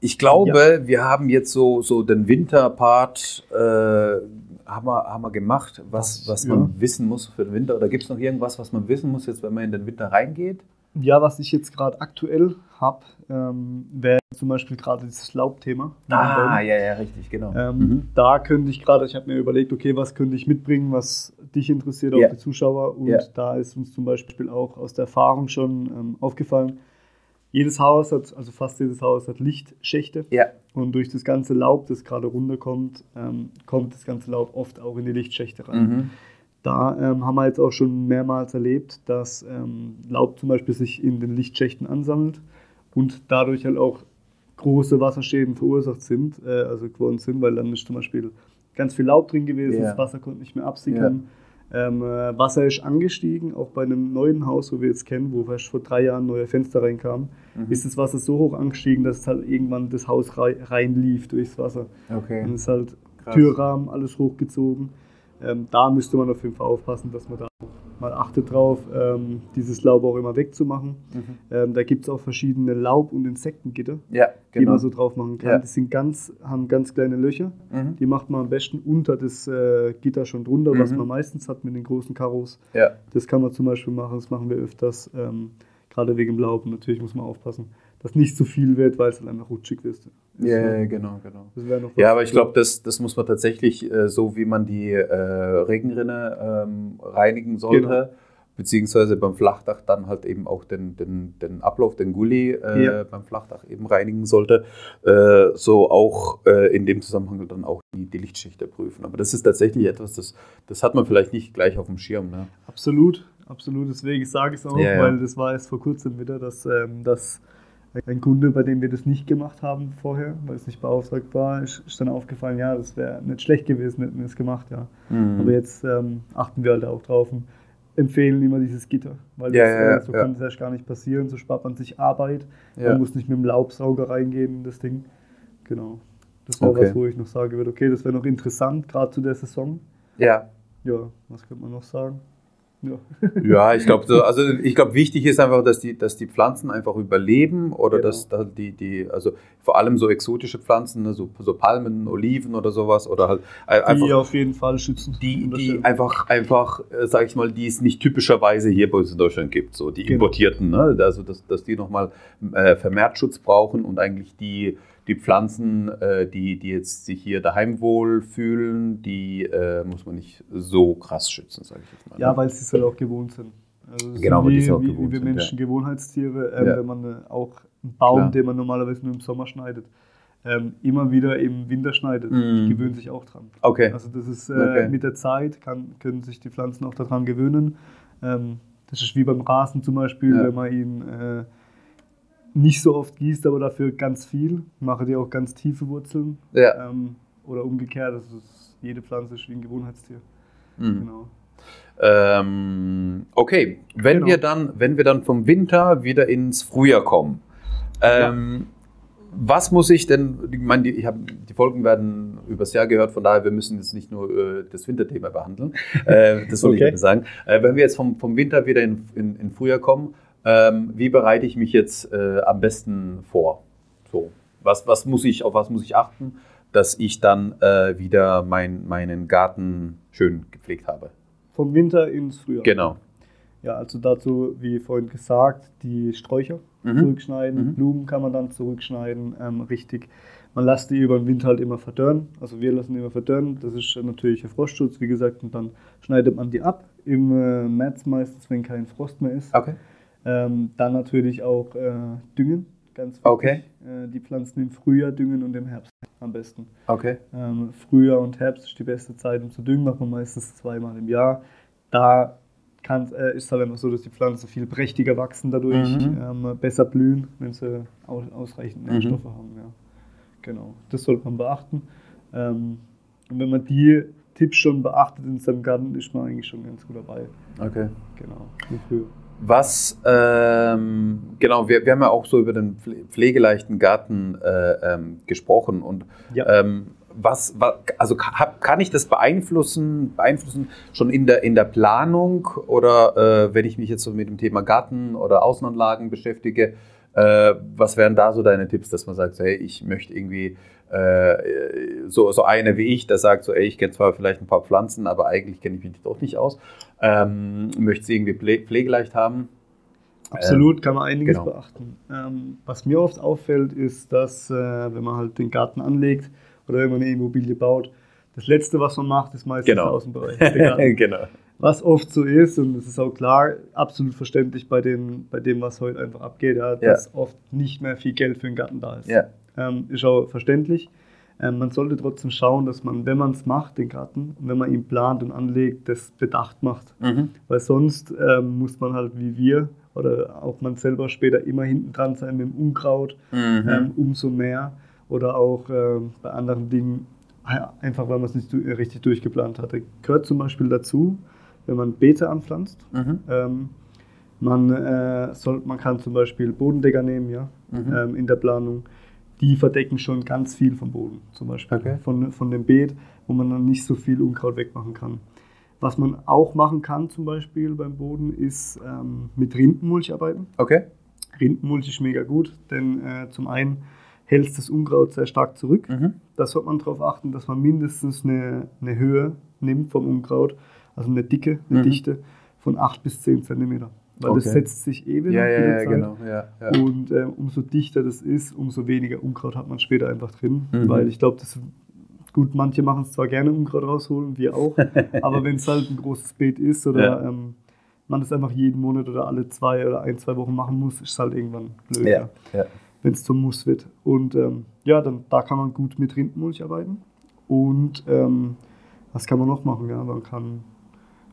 ich glaube, ja. wir haben jetzt so, so den Winterpart äh, haben wir, haben wir gemacht, was, was man ja. wissen muss für den Winter? Oder gibt es noch irgendwas, was man wissen muss, jetzt, wenn man in den Winter reingeht? Ja, was ich jetzt gerade aktuell habe, ähm, wäre zum Beispiel gerade dieses Laubthema. Ah, ja, ja, richtig, genau. Ähm, mhm. Da könnte ich gerade, ich habe mir überlegt, okay, was könnte ich mitbringen, was dich interessiert, auch yeah. die Zuschauer. Und yeah. da ist uns zum Beispiel auch aus der Erfahrung schon ähm, aufgefallen, jedes Haus hat, also fast jedes Haus hat Lichtschächte. Ja. Und durch das ganze Laub, das gerade runterkommt, ähm, kommt das ganze Laub oft auch in die Lichtschächte rein. Mhm. Da ähm, haben wir jetzt auch schon mehrmals erlebt, dass ähm, Laub zum Beispiel sich in den Lichtschächten ansammelt und dadurch halt auch große Wasserschäden verursacht sind, äh, also geworden sind, weil dann ist zum Beispiel ganz viel Laub drin gewesen, yeah. das Wasser konnte nicht mehr absickern. Yeah. Ähm, äh, Wasser ist angestiegen, auch bei einem neuen Haus, wo wir jetzt kennen, wo erst vor drei Jahren neue Fenster reinkamen, mhm. ist das Wasser so hoch angestiegen, dass es halt irgendwann das Haus reinlief durchs Wasser. Okay. Und es ist halt Krass. Türrahmen, alles hochgezogen. Ähm, da müsste man auf jeden Fall aufpassen, dass man da mal achtet drauf, ähm, dieses Laub auch immer wegzumachen. Mhm. Ähm, da gibt es auch verschiedene Laub- und Insektengitter, ja, genau. die man so drauf machen kann. Ja. Die sind ganz, haben ganz kleine Löcher. Mhm. Die macht man am besten unter das äh, Gitter schon drunter, mhm. was man meistens hat mit den großen Karos. Ja. Das kann man zum Beispiel machen, das machen wir öfters, ähm, gerade wegen dem Laub. Natürlich muss man aufpassen, dass nicht zu viel wird, weil es dann einfach rutschig wird. Ja, yeah, genau, genau. Ja, aber ich glaube, das, das muss man tatsächlich, äh, so wie man die äh, Regenrinne ähm, reinigen sollte, genau. beziehungsweise beim Flachdach dann halt eben auch den, den, den Ablauf, den Gully äh, ja. beim Flachdach eben reinigen sollte, äh, so auch äh, in dem Zusammenhang dann auch die, die Lichtschichte prüfen. Aber das ist tatsächlich etwas, das, das hat man vielleicht nicht gleich auf dem Schirm. Ne? Absolut, absolut. Deswegen sage ich es auch, ja, weil das war erst vor kurzem wieder, dass ähm, das ein Kunde, bei dem wir das nicht gemacht haben vorher, weil es nicht beauftragt war, ist, ist dann aufgefallen, ja, das wäre nicht schlecht gewesen, hätten wir es gemacht, ja. Mhm. Aber jetzt ähm, achten wir halt auch drauf und empfehlen immer dieses Gitter, weil ja, das, ja, äh, so ja. kann es erst gar nicht passieren, so spart man sich Arbeit, man muss nicht mit dem Laubsauger reingehen in das Ding. Genau. Das wäre okay. was, wo ich noch sagen würde, okay, das wäre noch interessant, gerade zu der Saison. Ja. Ja, was könnte man noch sagen? Ja, ja ich glaube, so, also ich glaube, wichtig ist einfach, dass die, dass die Pflanzen einfach überleben oder genau. dass, dass die, die, also vor allem so exotische Pflanzen, ne, so, so Palmen, Oliven oder sowas oder halt einfach. Die auf jeden Fall schützen. Die, die einfach, einfach, äh, sag ich mal, die es nicht typischerweise hier bei uns in Deutschland gibt, so die genau. importierten, ne? also dass, dass die nochmal äh, vermehrt Schutz brauchen und eigentlich die die Pflanzen, äh, die, die jetzt sich hier daheim wohl fühlen, die äh, muss man nicht so krass schützen, sage ich jetzt mal. Ja, ne? weil sie es halt auch gewohnt sind. Also genau, weil sie auch wie, gewohnt wie wir sind, Menschen ja. Gewohnheitstiere, ähm, ja. wenn man äh, auch einen Baum, Klar. den man normalerweise nur im Sommer schneidet, ähm, immer wieder im Winter schneidet, mm. die gewöhnen sich auch dran. Okay. Also das ist äh, okay. mit der Zeit, kann, können sich die Pflanzen auch daran gewöhnen. Ähm, das ist wie beim Rasen zum Beispiel, ja. wenn man ihn äh, nicht so oft gießt, aber dafür ganz viel. Mache die auch ganz tiefe Wurzeln. Ja. Ähm, oder umgekehrt, das ist, jede Pflanze ist wie ein Gewohnheitstier. Mhm. Genau. Ähm, okay, wenn genau. wir dann, wenn wir dann vom Winter wieder ins Frühjahr kommen, ähm, ja. was muss ich denn? Ich meine, die, ich hab, die Folgen werden übers Jahr gehört, von daher wir müssen jetzt nicht nur äh, das Winterthema behandeln. Äh, das wollte okay. ich sagen. Äh, wenn wir jetzt vom, vom Winter wieder in, in, in Frühjahr kommen, ähm, wie bereite ich mich jetzt äh, am besten vor? So, was, was muss ich, auf was muss ich achten, dass ich dann äh, wieder mein, meinen Garten schön gepflegt habe? Vom Winter ins Frühjahr. Genau. Ja, also dazu, wie vorhin gesagt, die Sträucher mhm. zurückschneiden, mhm. Blumen kann man dann zurückschneiden, ähm, richtig. Man lässt die über den Winter halt immer verdörren, also wir lassen die immer verdörren, das ist natürlich ein Frostschutz, wie gesagt, und dann schneidet man die ab im äh, März meistens, wenn kein Frost mehr ist. Okay. Ähm, dann natürlich auch äh, düngen, ganz wichtig. Okay. Äh, die Pflanzen im Frühjahr düngen und im Herbst am besten. Okay. Ähm, Frühjahr und Herbst ist die beste Zeit, um zu düngen, macht man meistens zweimal im Jahr. Da kann, äh, ist halt einfach so, dass die Pflanzen viel prächtiger wachsen dadurch, mhm. ähm, besser blühen, wenn sie aus, ausreichend mhm. Nährstoffe mhm. haben. Ja. Genau, das sollte man beachten. Ähm, und wenn man die Tipps schon beachtet in seinem Garten, ist man eigentlich schon ganz gut dabei. Okay. Genau, früher. Was, ähm, genau, wir, wir haben ja auch so über den pflegeleichten Garten äh, ähm, gesprochen und ja. ähm, was, was, also kann, kann ich das beeinflussen, beeinflussen schon in der, in der Planung oder äh, wenn ich mich jetzt so mit dem Thema Garten oder Außenanlagen beschäftige, Äh, was wären da so deine Tipps, dass man sagt, hey, ich möchte irgendwie äh, so, so eine wie ich, der sagt so, ey, ich kenne zwar vielleicht ein paar Pflanzen, aber eigentlich kenne ich mich doch nicht aus. Ähm, möchte sie irgendwie pflegeleicht haben? Absolut, ähm, kann man einiges genau. beachten. Ähm, was mir oft auffällt, ist, dass äh, wenn man halt den Garten anlegt oder wenn man eine Immobilie baut, das Letzte, was man macht, ist meistens genau. der Außenbereich. Der genau. Was oft so ist, und das ist auch klar, absolut verständlich bei, den, bei dem, was heute einfach abgeht, ja, dass ja. oft nicht mehr viel Geld für den Garten da ist. Ja. Ähm, ist auch verständlich. Ähm, man sollte trotzdem schauen, dass man, wenn man es macht, den Garten, wenn man ihn plant und anlegt, das bedacht macht. Mhm. Weil sonst ähm, muss man halt wie wir oder auch man selber später immer hinten dran sein mit dem Unkraut, mhm. ähm, umso mehr. Oder auch äh, bei anderen Dingen, einfach weil man es nicht richtig durchgeplant hatte. Gehört zum Beispiel dazu, wenn man Beete anpflanzt. Mhm. Ähm, man, äh, soll, man kann zum Beispiel Bodendecker nehmen, ja, mhm. ähm, in der Planung die verdecken schon ganz viel vom Boden, zum Beispiel okay. von, von dem Beet, wo man dann nicht so viel Unkraut wegmachen kann. Was man auch machen kann, zum Beispiel beim Boden, ist ähm, mit Rindenmulch arbeiten. Okay. Rindenmulch ist mega gut, denn äh, zum einen hält das Unkraut sehr stark zurück. Mhm. Da sollte man darauf achten, dass man mindestens eine, eine Höhe nimmt vom Unkraut, also eine Dicke, eine mhm. Dichte von 8 bis 10 Zentimeter weil okay. das setzt sich eben ja, ja, ja, genau. ja, ja. Und äh, umso dichter das ist, umso weniger Unkraut hat man später einfach drin. Mhm. Weil ich glaube, das gut, manche machen es zwar gerne Unkraut rausholen, wir auch, aber wenn es halt ein großes Beet ist oder ja. ähm, man das einfach jeden Monat oder alle zwei oder ein, zwei Wochen machen muss, ist es halt irgendwann blöd, ja. ja. wenn es zum Muss wird. Und ähm, ja, dann da kann man gut mit Rindenmulch arbeiten. Und ähm, was kann man noch machen? Ja, man kann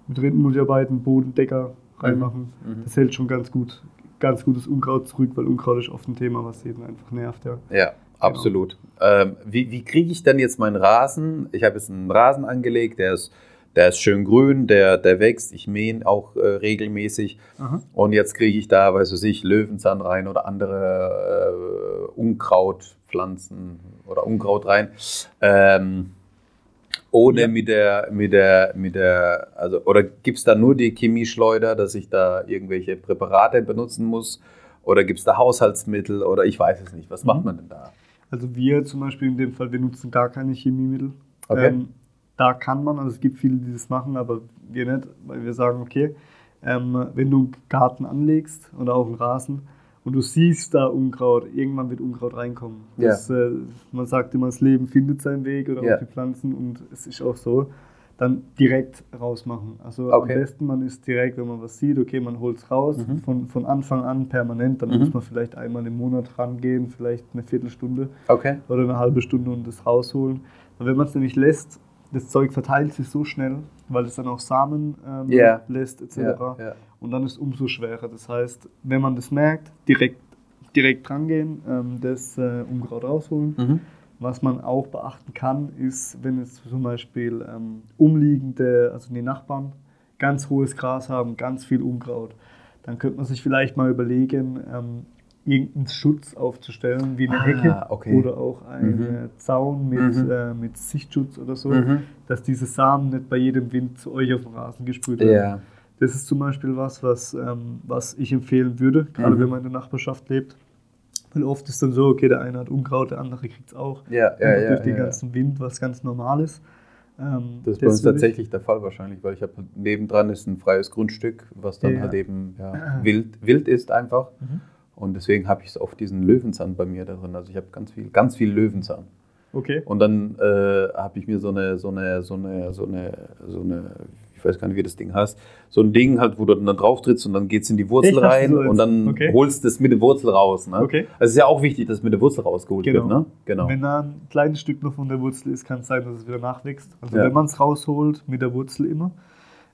mit Rindenmulch arbeiten, Bodendecker, reinmachen. Mhm. Das hält schon ganz gut, ganz gutes Unkraut zurück, weil Unkraut ist oft ein Thema, was jeden einfach nervt. Ja, ja absolut. Genau. Ähm, wie wie kriege ich denn jetzt meinen Rasen? Ich habe jetzt einen Rasen angelegt, der ist, der ist schön grün, der, der wächst, ich mähe ihn auch äh, regelmäßig. Aha. Und jetzt kriege ich da, weiß ich, Löwenzahn rein oder andere äh, Unkrautpflanzen oder Unkraut rein. Ähm, ohne ja. mit der, mit der, mit der, also, oder gibt es da nur die Chemieschleuder, dass ich da irgendwelche Präparate benutzen muss? Oder gibt es da Haushaltsmittel? Oder ich weiß es nicht. Was mhm. macht man denn da? Also wir zum Beispiel in dem Fall, wir nutzen gar keine Chemiemittel. Okay. Ähm, da kann man, also es gibt viele, die das machen, aber wir nicht, weil wir sagen, okay, ähm, wenn du einen Garten anlegst oder auch einen Rasen, und du siehst da Unkraut, irgendwann wird Unkraut reinkommen. Das, ja. äh, man sagt immer, das Leben findet seinen Weg oder ja. auch die Pflanzen und es ist auch so. Dann direkt rausmachen. Also okay. am besten man ist direkt, wenn man was sieht, okay, man holt es raus, mhm. von, von Anfang an permanent, dann mhm. muss man vielleicht einmal im Monat rangehen, vielleicht eine Viertelstunde okay. oder eine halbe Stunde und das rausholen. Und wenn man es nämlich lässt, das Zeug verteilt sich so schnell, weil es dann auch Samen ähm, yeah. lässt etc. Yeah, yeah. Und dann ist es umso schwerer. Das heißt, wenn man das merkt, direkt, direkt rangehen, ähm, das äh, Unkraut rausholen. Mhm. Was man auch beachten kann, ist, wenn jetzt zum Beispiel ähm, umliegende, also die Nachbarn, ganz hohes Gras haben, ganz viel Unkraut, dann könnte man sich vielleicht mal überlegen, ähm, irgendeinen Schutz aufzustellen, wie eine ah, Hecke okay. oder auch einen mhm. Zaun mit, mhm. äh, mit Sichtschutz oder so, mhm. dass diese Samen nicht bei jedem Wind zu euch auf den Rasen gesprüht werden. Ja. Das ist zum Beispiel was, was, ähm, was ich empfehlen würde, gerade mhm. wenn man in der Nachbarschaft lebt. Weil oft ist dann so, okay, der eine hat Unkraut, der andere kriegt es auch. Ja, ja, ja, durch den ganzen Wind, was ganz normal ist. Ähm, das ist bei uns tatsächlich der Fall wahrscheinlich, weil ich habe nebendran ist ein freies Grundstück, was dann halt eben wild, wild ist einfach. Mhm. Und deswegen habe ich es oft diesen Löwenzahn bei mir da drin. Also ich habe ganz viel, ganz viel Löwenzahn. Okay. Und dann äh, habe ich mir so eine, so eine, so eine, so eine, so eine, ich weiß gar nicht, wie das Ding heißt, so ein Ding halt, wo du dann drauf trittst und dann geht es in die Wurzel Echt? rein so und dann okay. holst du es mit der Wurzel raus. Ne? Okay. Also es ist ja auch wichtig, dass mit der Wurzel rausgeholt genau. wird. Ne? Genau. Wenn da ein kleines Stück noch von der Wurzel ist, kann es sein, dass es wieder nachwächst. Also ja. wenn man es rausholt, mit der Wurzel immer.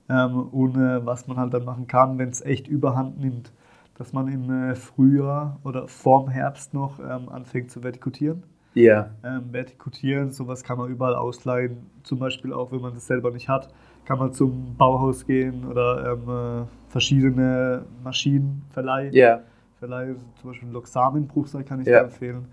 Ähm, und äh, was man halt dann machen kann, wenn es echt überhand nimmt dass man im äh, Frühjahr oder vorm Herbst noch ähm, anfängt zu vertikutieren. Ja. Ähm, vertikutieren, sowas kann man überall ausleihen. Zum Beispiel auch, wenn man das selber nicht hat, kann man zum Bauhaus gehen oder ähm, äh, verschiedene Maschinen verleihen. Ja. Verleihen, zum Beispiel Loxamenbruchsal kann ich ja. empfehlen.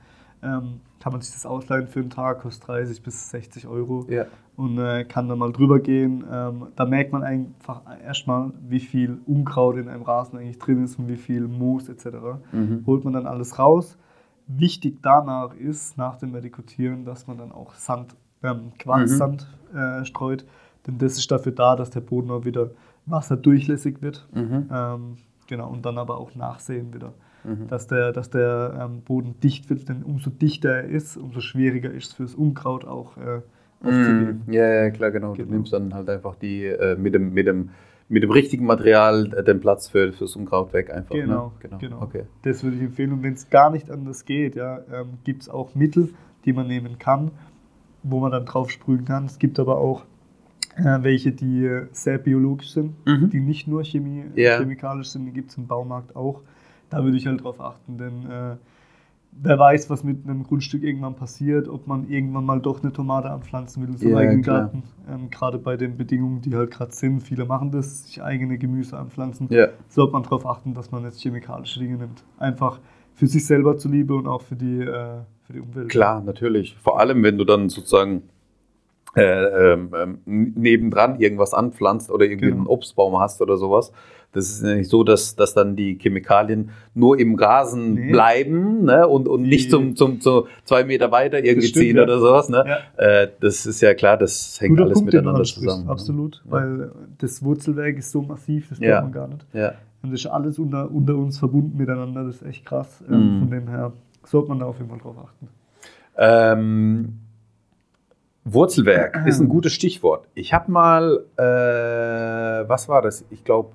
Ähm, kann man sich das ausleihen für einen Tag, kostet 30 bis 60 Euro ja. Und äh, kann dann mal drüber gehen. Ähm, da merkt man einfach erstmal, wie viel Unkraut in einem Rasen eigentlich drin ist und wie viel Moos etc. Mhm. Holt man dann alles raus. Wichtig danach ist, nach dem Medikutieren, dass man dann auch Sand, ähm, Quarzsand mhm. äh, streut, denn das ist dafür da, dass der Boden auch wieder wasserdurchlässig wird. Mhm. Ähm, genau, und dann aber auch nachsehen wieder mhm. dass der, dass der ähm, Boden dicht wird. Denn umso dichter er ist, umso schwieriger ist es für das Unkraut auch äh, aufzuleben. Mm, ja, ja, klar, genau. genau. Du nimmst dann halt einfach die äh, mit, dem, mit, dem, mit dem richtigen Material äh, den Platz für fürs Unkraut weg einfach. Ne? Genau, ne? genau. genau. Okay. Das würde ich empfehlen. Und wenn es gar nicht anders geht, ja, ähm, gibt es auch Mittel, die man nehmen kann, wo man dann drauf sprühen kann. Es gibt aber auch äh, welche, die sehr biologisch sind, mhm. die nicht nur Chemie, yeah. chemikalisch sind, die gibt es im Baumarkt auch da würde ich halt drauf achten, denn äh, wer weiß, was mit einem Grundstück irgendwann passiert, ob man irgendwann mal doch eine Tomate anpflanzen will im ja, eigenen klar. Garten. Ähm, gerade bei den Bedingungen, die halt gerade sind, viele machen das, sich eigene Gemüse anpflanzen, ja. sollte man darauf achten, dass man jetzt chemikalische Dinge nimmt. Einfach für sich selber zuliebe und auch für die, äh, für die Umwelt. Klar, natürlich. Vor allem, wenn du dann sozusagen äh, ähm, ähm, nebendran irgendwas anpflanzt oder irgendwie genau. einen Obstbaum hast oder sowas. Das ist ja nicht so, dass, dass dann die Chemikalien nur im Rasen nee. bleiben ne? und, und nicht zum, zum, zum zwei Meter weiter irgendwie stimmt, ziehen ja. oder sowas. Ne? Ja. Äh, das ist ja klar, das hängt Guter alles Punkt, miteinander zusammen. Ne? Absolut, ne? weil das Wurzelwerk ist so massiv, das ja. man gar nicht. Ja. Und das ist alles unter, unter uns verbunden miteinander, das ist echt krass. Ähm, mm. Von dem her sollte man da auf jeden Fall drauf achten. Ähm, Wurzelwerk ist ein gutes Stichwort. Ich habe mal, äh, was war das? Ich glaube,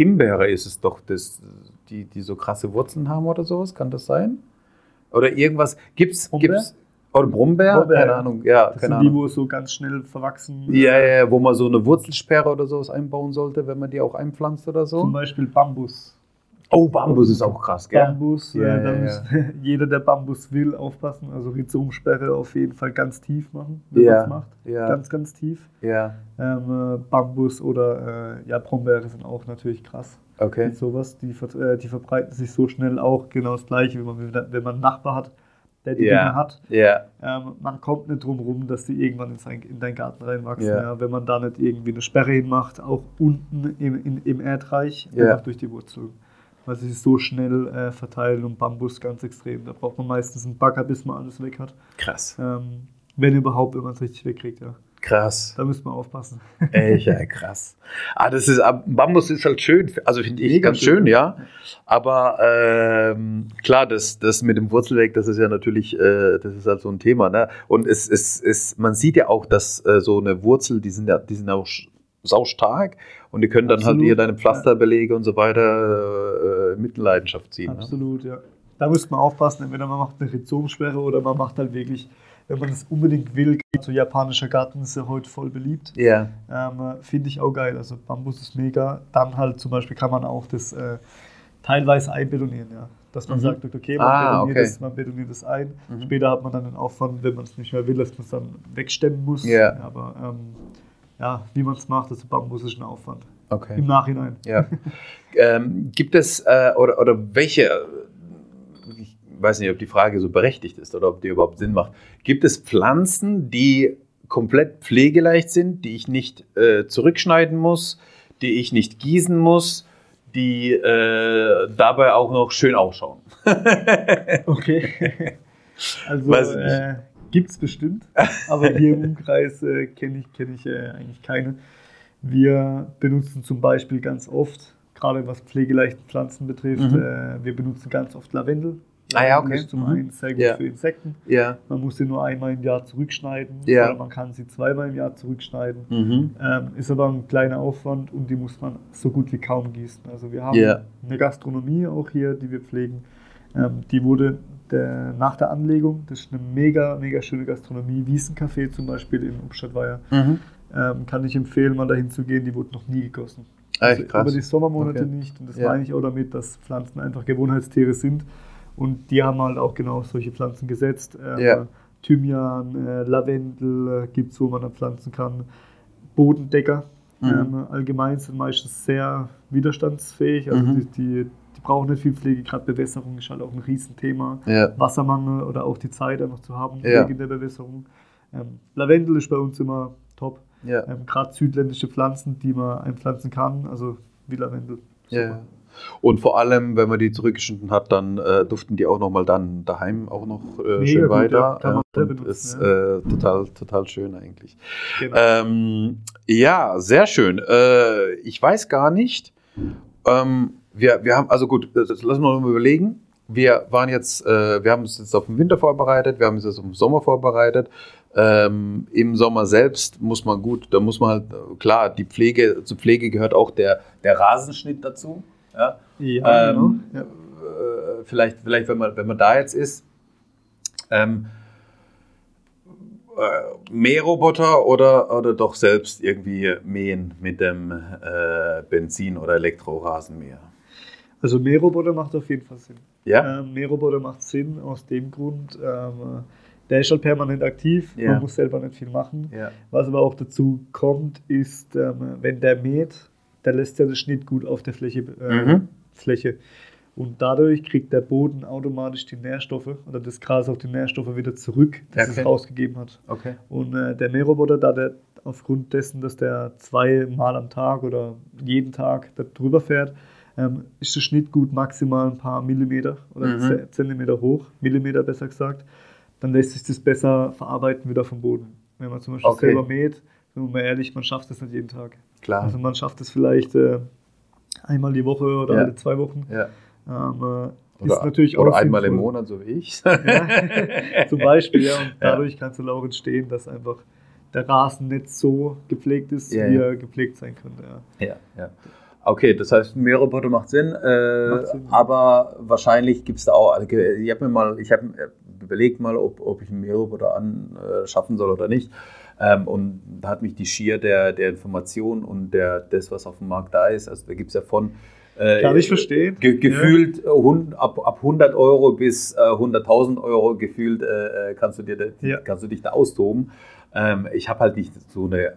Himbeere ist es doch, das, die, die so krasse Wurzeln haben oder sowas. Kann das sein? Oder irgendwas? Gibt's, gibt's oder Brombeer? Brombeer? Keine Ahnung. Ja, das keine sind Ahnung. die, wo so ganz schnell verwachsen. Ja, ja, wo man so eine Wurzelsperre oder sowas einbauen sollte, wenn man die auch einpflanzt oder so. Zum Beispiel Bambus. Oh, Bambus ist auch krass, gell? Bambus, ja, äh, ja, ja. jeder, der Bambus will, aufpassen. Also Rhizomsperre auf jeden Fall ganz tief machen, wenn man es macht. Ganz, ganz tief. Ja. Ähm, äh, Bambus oder äh, ja, Brombeere sind auch natürlich krass. Okay. Mit sowas, die, äh, die verbreiten sich so schnell auch genau das gleiche, wie man, wenn man einen Nachbar hat, der die yeah. Dinge hat. Yeah. Ähm, man kommt nicht drum rum, dass die irgendwann in, sein, in deinen Garten reinwachsen. Yeah. Ja, wenn man da nicht irgendwie eine Sperre hinmacht, auch unten im, in, im Erdreich, einfach durch die Wurzeln weil sie sich so schnell äh, verteilen und Bambus ganz extrem. Da braucht man meistens einen Bagger, bis man alles weg hat. Krass. Ähm, wenn überhaupt, wenn man es richtig wegkriegt, ja. Krass. Da müsste man aufpassen. Echt, ja, krass. Ah, das ist, Bambus ist halt schön, also finde ich Mega ganz schön, schön, ja. Aber ähm, klar, das, das mit dem Wurzelweg, das ist ja natürlich, äh, das ist halt so ein Thema, ne? Und es, es, es, man sieht ja auch, dass äh, so eine Wurzel, die sind ja, die sind auch saustark und die können dann halt Absolut, halt eher deine Pflasterbelege ja. und so weiter äh, mit in Leidenschaft ziehen. Ne? Absolut, ne? ja. Da muss man aufpassen, entweder man macht eine Rhizomsperre oder man macht halt wirklich, wenn man es unbedingt will, so japanischer Garten ist ja heute voll beliebt. Ja. Ähm, Finde ich auch geil. Also Bambus ist mega. Dann halt zum Beispiel kann man auch das äh, teilweise einbetonieren, ja. Dass man mhm. sagt, okay, man, ah, betoniert okay. Das, man betoniert das ein. Mhm. Später hat man dann den Aufwand, wenn man es nicht mehr will, dass man es dann wegstemmen muss. Ja. Aber ähm, ja, wie man es macht, das ist ein Aufwand. Okay. Im Nachhinein. Ja. ähm, gibt es äh, oder, oder welche, ich weiß nicht, ob die Frage so berechtigt ist oder ob die überhaupt Sinn macht, gibt es Pflanzen, die komplett pflegeleicht sind, die ich nicht äh, zurückschneiden muss, die ich nicht gießen muss, die äh, dabei auch noch schön ausschauen? okay. Also, äh, Gibt es bestimmt, aber hier im Umkreis äh, kenne ich, kenn ich äh, eigentlich keine. Wir benutzen zum Beispiel ganz oft, gerade was pflegeleichte Pflanzen betrifft, mhm. äh, wir benutzen ganz oft Lavendel. Ah ja, okay. Ist zum mhm. einen sehr gut ja. für Insekten. Ja. Man muss sie nur einmal im Jahr zurückschneiden ja. oder man kann sie zweimal im Jahr zurückschneiden. Mhm. Ähm, ist aber ein kleiner Aufwand und die muss man so gut wie kaum gießen. Also wir haben ja. eine Gastronomie auch hier, die wir pflegen. Ähm, die wurde der, nach der Anlegung, das ist eine mega, mega schöne Gastronomie, Wiesencafé zum Beispiel in Obstadtweier, mhm. ähm, kann ich empfehlen, mal dahin zu gehen, die wurde noch nie gegossen. Also Echt, über die Sommermonate okay. nicht und das ja. meine ich auch damit, dass Pflanzen einfach Gewohnheitstiere sind und die haben halt auch genau solche Pflanzen gesetzt. Ähm, ja. Thymian, äh, Lavendel äh, gibt es, wo man dann pflanzen kann. Bodendecker mhm. ähm, allgemein sind meistens sehr widerstandsfähig, also mhm. die, die, die brauchen nicht viel Pflege, gerade Bewässerung ist halt auch ein Riesenthema. Ja. Wassermangel oder auch die Zeit einfach zu haben ja. wegen der Bewässerung. Ähm, Lavendel ist bei uns immer top. Ja. Ähm, gerade südländische Pflanzen, die man einpflanzen kann, also wie Lavendel. Ja. Und vor allem, wenn man die zurückgeschnitten hat, dann äh, duften die auch nochmal dann daheim auch noch äh, schön gut, weiter. Ja, äh, benutzen, ist ja. äh, total, total schön eigentlich. Genau. Ähm, ja, sehr schön. Äh, ich weiß gar nicht. Ähm, wir, wir haben, also gut, das, lassen wir mal überlegen. Wir waren jetzt, äh, wir haben uns jetzt auf den Winter vorbereitet, wir haben uns jetzt auf den Sommer vorbereitet. Ähm, Im Sommer selbst muss man gut, da muss man halt, klar, die Pflege, zur Pflege gehört auch der, der Rasenschnitt dazu. Ja, ja, genau. ähm, genau. ja. Vielleicht, vielleicht wenn, man, wenn man da jetzt ist, ähm, äh, Mähroboter oder, oder doch selbst irgendwie mähen mit dem äh, Benzin- oder Elektrorasenmäher? Also Mähroboter macht auf jeden Fall Sinn. Ja? Ähm, Mähroboter macht Sinn aus dem Grund, ähm, der ist halt permanent aktiv, ja. man muss selber nicht viel machen. Ja. Was aber auch dazu kommt, ist, ähm, wenn der mäht, der lässt ja das Schnitt gut auf der Fläche. Äh, mhm. Fläche. Und dadurch kriegt der Boden automatisch die Nährstoffe oder das Gras auch die Nährstoffe wieder zurück, die okay. es rausgegeben hat. Okay. Und äh, der Mähroboter, da der aufgrund dessen, dass der zweimal am Tag oder jeden Tag da drüber fährt, ähm, ist der Schnitt gut maximal ein paar Millimeter oder mhm. Zentimeter hoch, Millimeter besser gesagt. Dann lässt sich das besser verarbeiten wieder vom Boden. Wenn man zum Beispiel okay. selber mäht, sind wir mal ehrlich, man schafft das nicht jeden Tag. Klar. Also man schafft es vielleicht äh, einmal die Woche oder ja. alle zwei Wochen. Ja. Ähm, äh, oder, oder einmal im Monat, so wie ich. ja, zum Beispiel, ja. Und dadurch kann es auch entstehen, dass einfach der Rasen nicht so gepflegt ist, wie er gepflegt sein könnte. Ja, ja. Okay, das heißt, Mähroboter macht Sinn, äh, macht Sinn aber wahrscheinlich gibt es da auch, ich habe mir mal, ich habe überlegt mal, ob, ob ich einen Mähroboter anschaffen soll oder nicht. Ähm, und da hat mich die Schier der, der Information und der, das, was auf dem Markt da ist, also da gibt es ja von äh, Kann ich verstehen. Ge gefühlt ja. Äh, ab, ab 100 Euro bis äh, 100.000 Euro gefühlt äh, äh, kannst, du dir da, ja. kannst du dich da austoben. Ähm, ich habe halt nicht so eine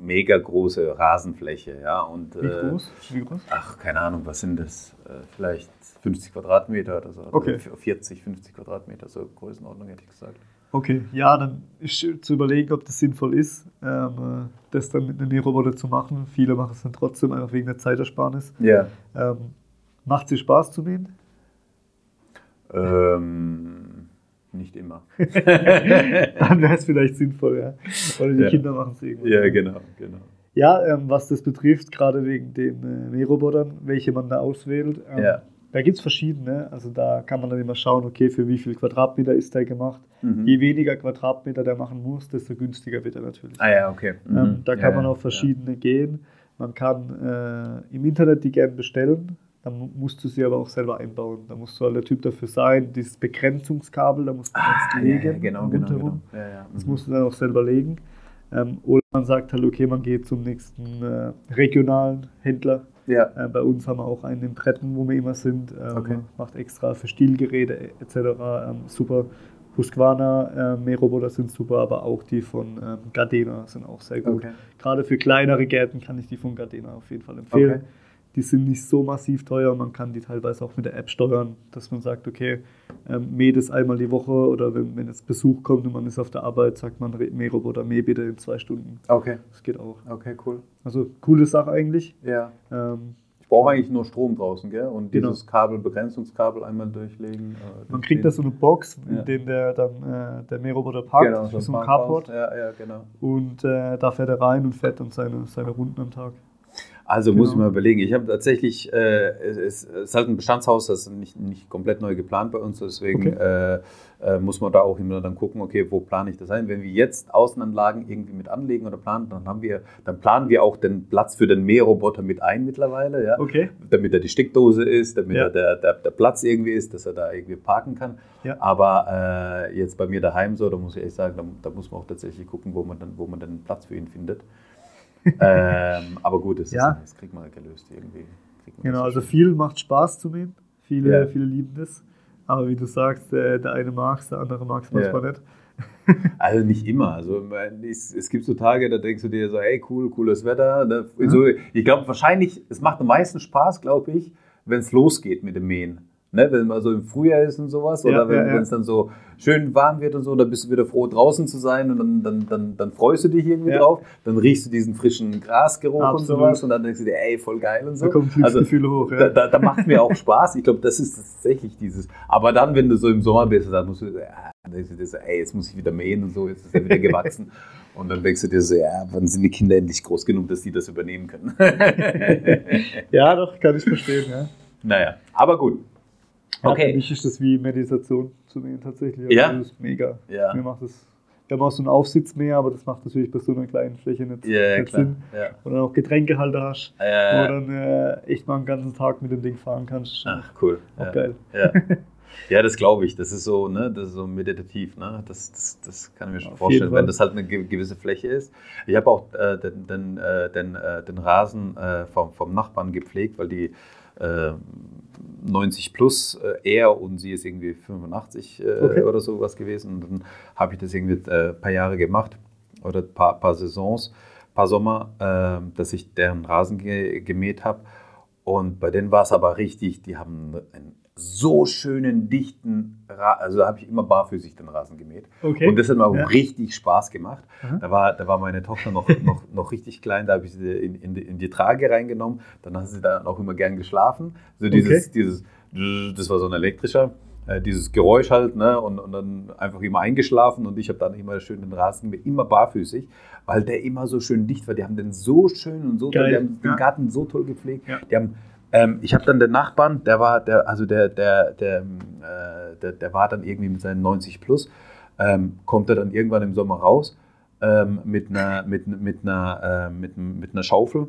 mega große Rasenfläche. Ja, und, Wie äh, groß? Wie groß? Ach, keine Ahnung, was sind das? vielleicht 50 Quadratmeter oder so. Okay. 40, 50 Quadratmeter, so Größenordnung hätte ich gesagt. Okay, ja, dann ist zu überlegen, ob das sinnvoll ist, ähm, das dann mit einem Mähroboter zu machen. Viele machen es dann trotzdem, einfach wegen der Zeitersparnis. Ja. Ähm, macht es Spaß zu mähen? Ähm, nicht immer. dann wäre es vielleicht sinnvoll, ja. Oder die ja. Kinder machen es irgendwann. Ja, genau, genau. Ja, ähm, was das betrifft, gerade wegen den äh, Mährobotern, welche man da auswählt. Ähm, ja. Da gibt es verschiedene. Also da kann man dann immer schauen, okay, für wie viel Quadratmeter ist der gemacht. Mhm. Je weniger Quadratmeter der machen muss, desto günstiger wird er natürlich. Ah ja, okay. Ähm, mhm. Ähm, da kann ja, man auf verschiedene gehen. Man kann äh, im Internet die gerne bestellen. Dann musst du sie aber auch selber einbauen. Da musst du halt der Typ dafür sein. Dieses Begrenzungskabel, da musst du ah, das legen. Ja, genau, genau, genau. Das musst du dann auch selber legen. Ähm, oder man sagt halt, okay, man geht zum nächsten äh, regionalen Händler ja. Äh, bei uns haben wir auch einen in Bretten, wo wir immer sind. Ähm, okay. Macht extra für Stilgeräte etc. Ähm, super. Husqvarna äh, Mähroboter sind super, aber auch die von ähm, Gardena sind auch sehr gut. Okay. Gerade für kleinere Gärten kann ich die von Gardena auf jeden Fall empfehlen. Okay. Die sind nicht so massiv teuer, man kann die teilweise auch mit der App steuern, dass man sagt, okay, ähm, mäh das einmal die Woche oder wenn, wenn jetzt Besuch kommt und man ist auf der Arbeit, sagt man Mähroboter, mäh bitte in zwei Stunden. Okay. Das geht auch. Okay, cool. Also coole Sache eigentlich. Ja. Ähm, ich brauche eigentlich nur Strom draußen, gell? Und genau. dieses Kabel, Begrenzungskabel einmal durchlegen. Äh, man kriegt da so eine Box, in ja. der der dann äh, der Mähroboter parkt, genau, so, so ein Carport. Ja, ja, genau. Und äh, da fährt er rein und fährt dann seine, seine Runden am Tag. Also genau. muss ich genau. mal überlegen. Ich habe tatsächlich, äh, es, ist halt ein Bestandshaus, das ist nicht, nicht komplett neu geplant bei uns, deswegen okay. äh, äh, muss man da auch immer dann gucken, okay, wo plane ich das ein? Wenn wir jetzt Außenanlagen irgendwie mit anlegen oder planen, dann haben wir, dann planen wir auch den Platz für den Mähroboter mit ein mittlerweile, ja. Okay. Damit er die Steckdose ist, damit ja. er der, der, der, Platz irgendwie ist, dass er da irgendwie parken kann. Ja. Aber äh, jetzt bei mir daheim so, da muss ich echt sagen, da, da, muss man auch tatsächlich gucken, wo man dann, wo man den Platz für ihn findet ähm, aber gut, das, ja. ist, das kriegt man gelöst irgendwie. Genau, also viel macht Spaß zu mähen. Viele, ja. viele lieben das. Aber wie du sagst, der, der eine mag es, der andere mag es manchmal ja. nicht. Also nicht immer. Also es, gibt so Tage, da denkst du dir so, hey cool, cooles Wetter. So, ich glaube wahrscheinlich, es macht am meisten Spaß, glaube ich, wenn es losgeht mit dem Mähen. Ne, wenn man so im Frühjahr ist und sowas, oder ja, wenn ja, es dann so schön warm wird und so, dann bist du wieder froh, draußen zu sein und dann, dann, dann, dann freust du dich irgendwie drauf. Dann riechst du diesen frischen Grasgeruch Absolut. und sowas und dann denkst du dir, ey, voll geil und so. Da kommt also, hoch. Da, da, da macht mir auch Spaß. Ich glaube, das ist tatsächlich dieses. Aber dann, wenn du so im Sommer bist, dann musst du, ja, dann denkst du dir so, ey, jetzt muss ich wieder mähen und so, jetzt ist er wieder gewachsen. Und dann denkst du dir so, ja, wann sind die Kinder endlich groß genug, dass die das übernehmen können? ja, doch, kann ich verstehen, ja. Naja, aber gut. Okay. Ja, für mich ist das wie Meditation zu mir tatsächlich. Also ja. Das ist mega. Ja. Mir macht das. Wir haben auch so einen Aufsitz mehr, aber das macht natürlich bei so einer kleinen Fläche nicht, ja, nicht Sinn. Ja. Und dann auch Getränkehalter hast, ja, ja, wo dann äh, echt mal einen ganzen Tag mit dem Ding fahren kannst. Ach, cool. Auch ja. geil. Ja, das glaube ich. Das ist so, ne, das ist so meditativ. Ne? Das, das, das kann ich mir schon vorstellen, wenn das halt eine gewisse Fläche ist. Ich habe auch äh, den, den, äh, den, äh, den Rasen äh, vom, vom Nachbarn gepflegt, weil die 90 plus äh, er und sie ist irgendwie 85 äh, okay. oder sowas gewesen. Und dann habe ich das irgendwie ein äh, paar Jahre gemacht oder ein paar, paar Saisons, ein paar Sommer, äh, dass ich deren Rasen ge gemäht habe. Und bei denen war es aber richtig, die haben einen so schönen, dichten, Ra also da habe ich immer barfüßig den Rasen gemäht. Okay. Und das hat mir auch ja. richtig Spaß gemacht. Da war, da war meine Tochter noch, noch, noch richtig klein, da habe ich sie in, in, die, in, die, Trage reingenommen. Dann hat sie da auch immer gern geschlafen. So dieses, okay. dieses das war so ein elektrischer, äh, dieses Geräusch halt, ne? Und, und dann einfach immer eingeschlafen und ich habe dann immer schön den Rasen gemäht, immer barfüßig, weil der immer so schön dicht war. Die haben den so schön und so Geil. toll, die haben ja. den Garten so toll gepflegt. Ja. Die haben ähm, ich habe dann den Nachbarn, der war, der, also der, der, der, äh, der, der, war dann irgendwie mit seinen 90 plus, ähm, kommt er dann irgendwann im Sommer raus ähm, mit, einer, mit, mit, einer, äh, mit, mit einer Schaufel.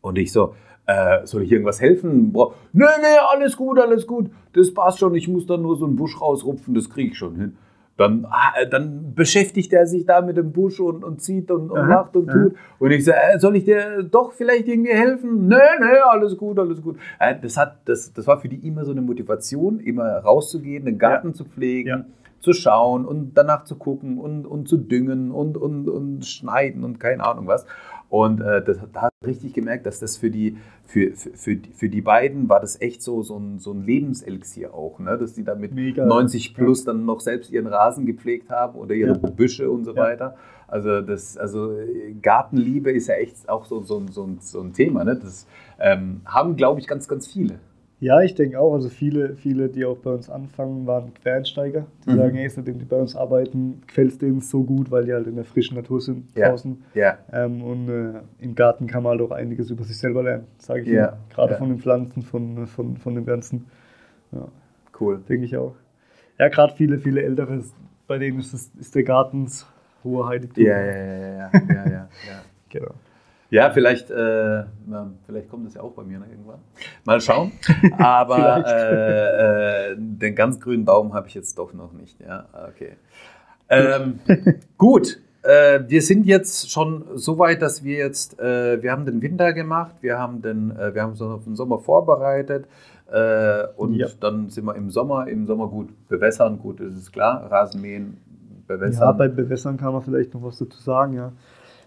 Und ich so, äh, soll ich irgendwas helfen? Boah, nee, nee, alles gut, alles gut. Das passt schon. Ich muss dann nur so einen Busch rausrupfen, das kriege ich schon hin. Dann, ah, dann beschäftigt er sich da mit dem Busch und, und zieht und, und macht und tut. Und ich sage, äh, soll ich dir doch vielleicht irgendwie helfen? Nee, nee, alles gut, alles gut. Äh, das, hat, das, das war für die immer so eine Motivation, immer rauszugehen, den Garten ja. zu pflegen. Ja zu schauen und danach zu gucken und, und zu düngen und, und, und schneiden und keine Ahnung was. Und äh, das, da hat richtig gemerkt, dass das für die, für, für, für, die, für die beiden war das echt so, so, ein, so ein Lebenselixier auch, ne? dass die da mit Mega. 90 plus dann noch selbst ihren Rasen gepflegt haben oder ihre ja. Büsche und so weiter. Also, das, also Gartenliebe ist ja echt auch so, so, so, so ein Thema. Ne? Das ähm, haben, glaube ich, ganz, ganz viele. Ja, ich denke auch. Also viele, viele, die auch bei uns anfangen, waren Quereinsteiger. Die mhm. sagen, hey, seitdem die bei uns arbeiten, gefällt es denen so gut, weil die halt in der frischen Natur sind ja. draußen. Ja. Ähm, und äh, im Garten kann man halt auch einiges über sich selber lernen, sage ich ja. Gerade ja. von den Pflanzen, von, von, von dem Ganzen. Ja. Cool. Denke ich auch. Ja, gerade viele, viele Ältere, bei denen ist, das, ist der Garten hohe Heiligtum. Ja, ja, ja, ja, ja, ja, ja. genau. Ja, vielleicht, äh, vielleicht kommt das ja auch bei mir noch irgendwann. Mal schauen. Aber äh, äh, den ganz grünen Baum habe ich jetzt doch noch nicht. Ja, okay. Ähm, gut. Äh, wir sind jetzt schon so weit, dass wir jetzt, äh, wir haben den Winter gemacht, wir haben den, äh, wir haben so den Sommer vorbereitet und ja. dann sind wir im Sommer, im Sommer gut bewässern, gut, ist klar, Rasenmähen, bewässern. Ja, beim Bewässern kann man vielleicht noch was dazu sagen, ja.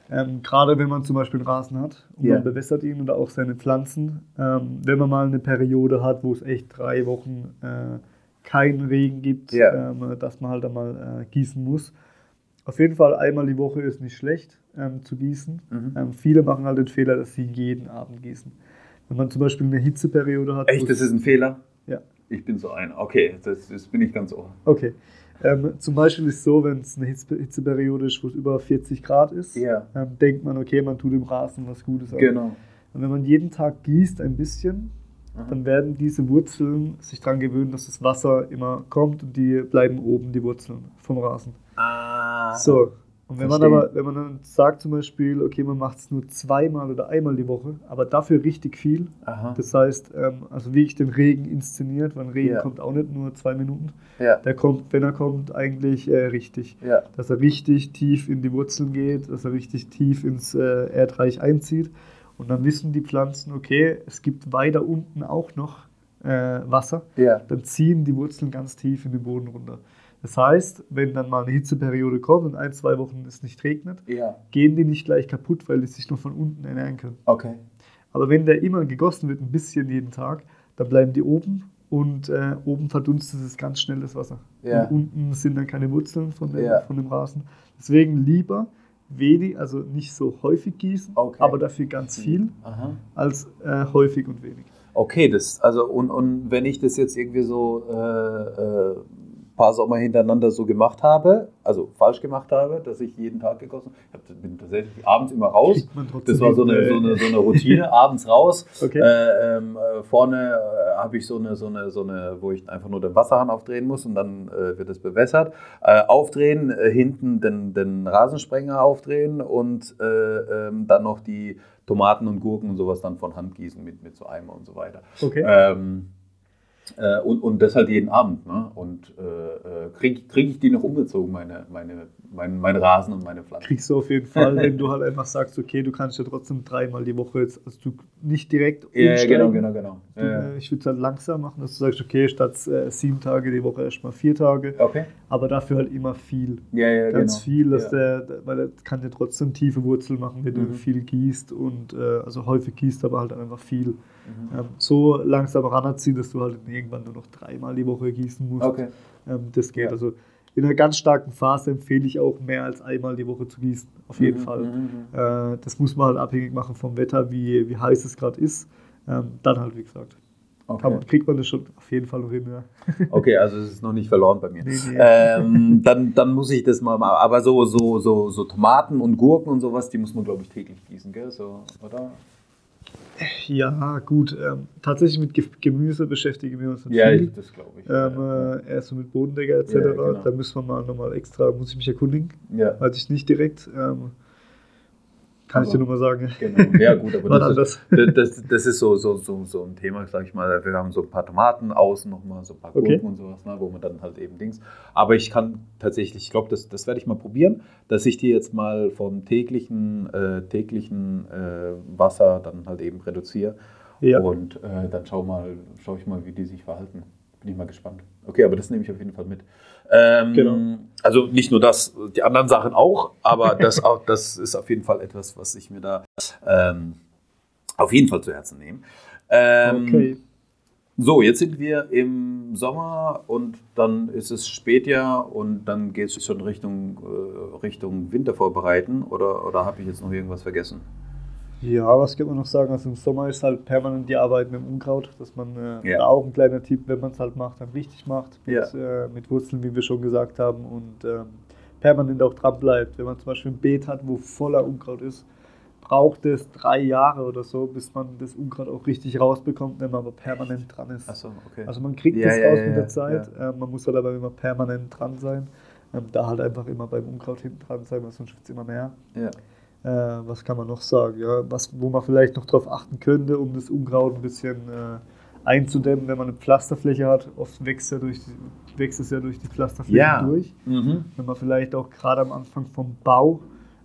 Ähm, Gerade wenn man zum Beispiel einen Rasen hat und yeah. man bewässert ihn oder auch seine Pflanzen. Ähm, wenn man mal eine Periode hat, wo es echt drei Wochen äh, keinen Regen gibt, yeah. ähm, dass man halt einmal äh, gießen muss. Auf jeden Fall einmal die Woche ist nicht schlecht ähm, zu gießen. Mhm. Ähm, viele machen halt den Fehler, dass sie jeden Abend gießen. Wenn man zum Beispiel eine Hitzeperiode hat. Echt, das ist ein Fehler? Ja. Ich bin so ein. Okay, das, das bin ich ganz ohr. Okay. Ähm, zum Beispiel ist es so, wenn es eine Hitze Hitzeperiode ist, wo es über 40 Grad ist, ja. ähm, denkt man, okay, man tut im Rasen was Gutes. An. Genau. Und wenn man jeden Tag gießt ein bisschen, Aha. dann werden diese Wurzeln sich daran gewöhnen, dass das Wasser immer kommt und die bleiben oben, die Wurzeln vom Rasen. Ah. So, und wenn man aber, wenn man dann sagt zum Beispiel, okay, man macht es nur zweimal oder einmal die Woche, aber dafür richtig viel, Aha. das heißt, ähm, also wie ich den Regen inszeniert, weil Regen ja. kommt auch nicht nur zwei Minuten, ja. der kommt, wenn er kommt, eigentlich äh, richtig. Ja. Dass er richtig tief in die Wurzeln geht, dass er richtig tief ins äh, Erdreich einzieht und dann wissen die Pflanzen, okay, es gibt weiter unten auch noch äh, Wasser, dann ziehen die Wurzeln ganz tief in den Boden runter. Das heißt, wenn dann mal eine Hitzeperiode kommt und ein, zwei Wochen es nicht regnet, ja. gehen die nicht gleich kaputt, weil die sich nur von unten ernähren können. Okay. Aber wenn der immer gegossen wird, ein bisschen jeden Tag, dann bleiben die oben und äh, oben verdunstet es ganz schnell das Wasser. Ja. Und unten sind dann keine Wurzeln von dem, ja. von dem Rasen. Deswegen lieber wenig, also nicht so häufig gießen, okay. aber dafür ganz viel, Aha. als äh, häufig und wenig. Okay, das, also und, und wenn ich das jetzt irgendwie so äh, äh paar Sommer hintereinander so gemacht habe, also falsch gemacht habe, dass ich jeden Tag gegossen habe. Ich bin tatsächlich abends immer raus. Das war so eine, so eine, so eine Routine, abends raus. Okay. Äh, ähm, äh, vorne äh, habe ich so eine, so, eine, so eine, wo ich einfach nur den Wasserhahn aufdrehen muss und dann äh, wird es bewässert. Äh, aufdrehen, äh, hinten den, den Rasensprenger aufdrehen und ähm, dann noch die Tomaten und Gurken und sowas dann von Hand gießen mit, mit so Eimer und so weiter. Okay. Ähm, äh, und, und das halt jeden Abend. Ne? Und äh, äh kriege krieg ich die noch umgezogen, meine, meine, mein, mein Rasen und meine Pflanzen? Kriegst du auf jeden Fall, wenn du halt einfach sagst, okay, du kannst ja trotzdem dreimal die Woche jetzt, also du nicht direkt umsteigen. Ja, genau, genau, genau. Du, ja. Äh, ich würde es halt langsam machen, dass du sagst, okay, statt äh, sieben Tage die Woche erstmal vier Tage. Okay. Aber dafür halt immer viel. Ja, ja, Ganz genau. viel, dass ja. der, weil er kann ja trotzdem tiefe Wurzeln machen, wenn mhm. du viel gießt und äh, also häufig gießt, aber halt einfach viel. Mhm. Ähm, so langsam ranziehen, dass du halt irgendwann nur noch dreimal die Woche gießen musst. Okay. Ähm, das geht. Ja. Also in einer ganz starken Phase empfehle ich auch mehr als einmal die Woche zu gießen. Auf jeden mhm. Fall. Mhm, mhm. Äh, das muss man halt abhängig machen vom Wetter, wie, wie heiß es gerade ist. Ähm, dann halt, wie gesagt. Okay. Man, kriegt man das schon auf jeden Fall noch hin. Ja. Okay, also es ist noch nicht verloren bei mir. Nee, nee. Ähm, dann, dann muss ich das mal machen. Aber so, so, so, so Tomaten und Gurken und sowas, die muss man, glaube ich, täglich gießen, gell? So, oder? Ja, gut. Ähm, tatsächlich mit Gemüse beschäftigen wir uns ja, viel. Ja, das glaube ich. Ähm, äh, erst so mit Bodendecker etc. Ja, genau. Da müssen wir mal nochmal extra, muss ich mich erkundigen. Ja. Weiß ich nicht direkt. Ähm, kann aber, ich dir nur mal sagen. Genau, ja gut, aber das, ist, das, das, ist so, so, so, so ein Thema, sag ich mal. Wir haben so ein paar Tomaten außen nochmal, so ein paar Gurken okay. und sowas, ne, wo man dann halt eben Dings. Aber ich kann tatsächlich, ich glaube, das, das werde ich mal probieren, dass ich die jetzt mal vom täglichen, äh, täglichen äh, Wasser dann halt eben reduziere. Ja. Und äh, dann schau mal, schaue ich mal, wie die sich verhalten. Bin ich mal gespannt. Okay, aber das nehme ich auf jeden Fall mit. Ähm, genau. Also nicht nur das, die anderen Sachen auch, aber das, auch, das ist auf jeden Fall etwas, was ich mir da ähm, auf jeden Fall zu Herzen nehme. Ähm, okay. So, jetzt sind wir im Sommer und dann ist es Spätjahr und dann geht es schon Richtung, äh, Richtung Winter vorbereiten oder, oder habe ich jetzt noch irgendwas vergessen? Ja, was kann man noch sagen? Also im Sommer ist halt permanent die Arbeit mit dem Unkraut, dass man äh, ja. auch ein kleiner Tipp, wenn man es halt macht, dann richtig macht, mit, ja. äh, mit, Wurzeln, wie wir schon gesagt haben, und ähm, permanent auch dran bleibt. Wenn man zum Beispiel ein Beet hat, wo voller Unkraut ist, braucht es drei Jahre oder so, bis man das Unkraut auch richtig rausbekommt, wenn man aber permanent dran ist. So, okay. Also man kriegt ja, das raus mit der Zeit, äh, man muss halt aber immer permanent dran sein. Ähm, da halt einfach immer beim Unkraut hinten dran sein, weil sonst wird es immer mehr. Ja. Äh, was kann man noch sagen? Ja, was, wo man vielleicht noch darauf achten könnte, um das Unkraut ein bisschen äh, einzudämmen, wenn man eine Pflasterfläche hat. Oft wächst, ja durch die, wächst es ja durch die Pflasterfläche ja. durch. Mhm. Wenn man vielleicht auch gerade am Anfang vom Bau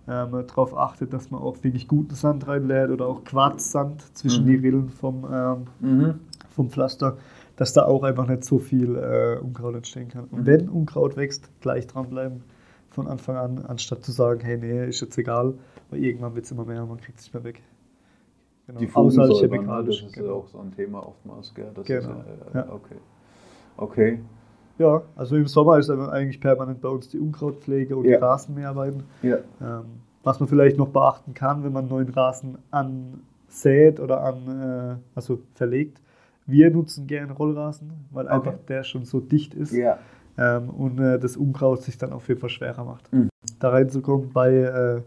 ähm, darauf achtet, dass man auch wirklich guten Sand reinlädt oder auch Quarzsand zwischen mhm. die Rillen vom, ähm, mhm. vom Pflaster, dass da auch einfach nicht so viel äh, Unkraut entstehen kann. Und mhm. wenn Unkraut wächst, gleich dranbleiben von Anfang an, anstatt zu sagen, hey, nee, ist jetzt egal, weil irgendwann wird es immer mehr und man kriegt es nicht mehr weg. Genau. Die ne? das ist genau. auch so ein Thema oftmals, gell? Das genau. Ist, äh, ja. Okay. Okay. Ja, also im Sommer ist eigentlich permanent bei uns die Unkrautpflege und ja. die Rasenmäharbeiten. Ja. Ähm, was man vielleicht noch beachten kann, wenn man neuen Rasen ansät oder an, äh, also verlegt. Wir nutzen gerne Rollrasen, weil okay. einfach der schon so dicht ist. Ja ähm, und äh, das Unkraut sich dann auf jeden Fall schwerer macht. Mhm. Da reinzukommen bei, äh,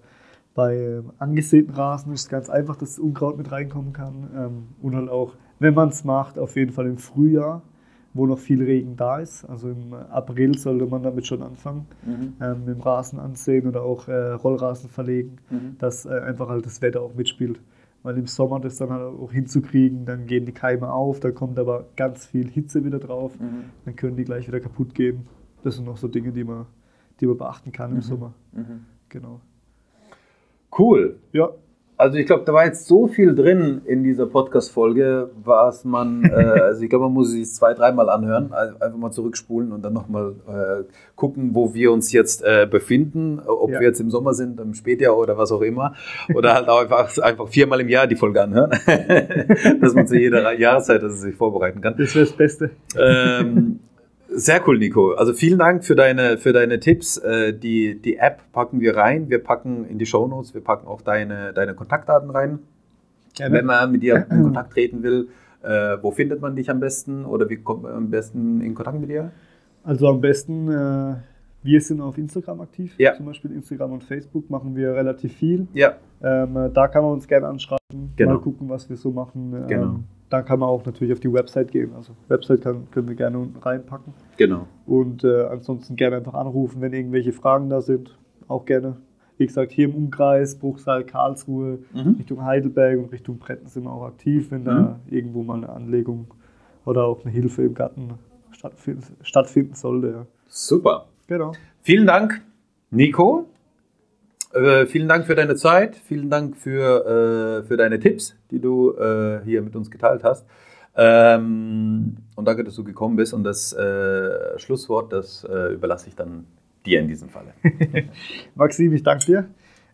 bei angesäten Rasen ist es ganz einfach, dass das Unkraut mit reinkommen kann. Ähm, und halt auch, wenn man es macht, auf jeden Fall im Frühjahr, wo noch viel Regen da ist. Also im April sollte man damit schon anfangen, mhm. ähm, mit dem Rasen ansehen oder auch äh, Rollrasen verlegen, mhm. dass äh, einfach halt das Wetter auch mitspielt weil im Sommer das dann halt auch hinzukriegen, dann gehen die Keime auf, da kommt aber ganz viel Hitze wieder drauf, mhm. dann können die gleich wieder kaputt gehen. Das sind noch so Dinge, die man, die man beachten kann im mhm. Sommer. Mhm. Genau. Cool. Ja. Also ich glaube, da war jetzt so viel drin in dieser Podcast-Folge, was man, äh, also ich glaube, man muss sich zwei, dreimal anhören, also einfach mal zurückspulen und dann nochmal äh, gucken, wo wir uns jetzt äh, befinden, ob ja. wir jetzt im Sommer sind, im Spätjahr oder was auch immer. Oder halt auch einfach, einfach viermal im Jahr die Folge anhören, dass man zu jeder Jahreszeit dass sich vorbereiten kann. Das wäre das Beste. Ähm, sehr cool, Nico. Also vielen Dank für deine, für deine Tipps. Äh, die, die App packen wir rein. Wir packen in die Show Notes, wir packen auch deine, deine Kontaktdaten rein. Ja, Wenn man mit dir in Kontakt treten will, äh, wo findet man dich am besten oder wie kommt man am besten in Kontakt mit dir? Also am besten, äh, wir sind auf Instagram aktiv. Ja. Zum Beispiel Instagram und Facebook machen wir relativ viel. Ja. Ähm, äh, da kann man uns gerne anschreiben, genau. mal gucken, was wir so machen. Ähm, genau da kann man auch natürlich auf die Website gehen. Also Website kann, können wir gerne unten reinpacken. Genau. Und äh, ansonsten gerne einfach anrufen, wenn irgendwelche Fragen da sind. Auch gerne. Wie gesagt, hier im Umkreis, Bruchsal, Karlsruhe, mhm. Richtung Heidelberg und Richtung Bretten sind wir auch aktiv, wenn mhm. da irgendwo mal eine Anlegung oder auch eine Hilfe im Garten stattfinden, stattfinden sollte. Ja. Super. Genau. Vielen Dank, Nico. Äh, vielen Dank für deine Zeit, vielen Dank für, äh, für deine Tipps, die du äh, hier mit uns geteilt hast. Ähm, und danke, dass du gekommen bist. Und das äh, Schlusswort, das äh, überlasse ich dann dir in diesem Falle. Maxim, ich danke dir.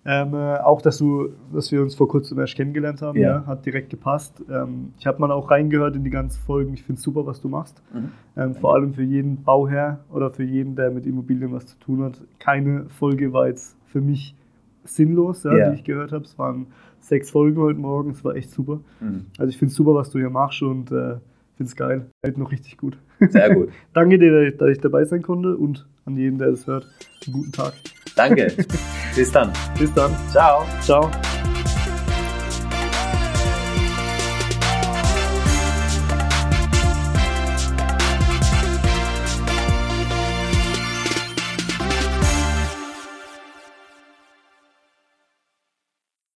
Ähm, äh, auch, dass, du, dass wir uns vor kurzem erst kennengelernt haben, ja. ja hat direkt gepasst. Ähm, ich habe mal auch reingehört in die ganzen Folgen. Ich finde es super, was du machst. Mhm. Ähm, vor allem für jeden Bauherr oder für jeden, der mit Immobilien was zu tun hat. Keine Folge war jetzt für mich sinnlos, ja, ja. die ich gehört habe. Es waren sechs Folgen heute Morgen, es war echt super. Mhm. Also ich finde es super, was du hier machst und äh, finde es geil. Hält noch richtig gut. Sehr gut. Danke dir, dass ich dabei sein konnte und an jeden, der es hört, einen guten Tag. Danke. Bis dann. Bis dann. Ciao. Ciao.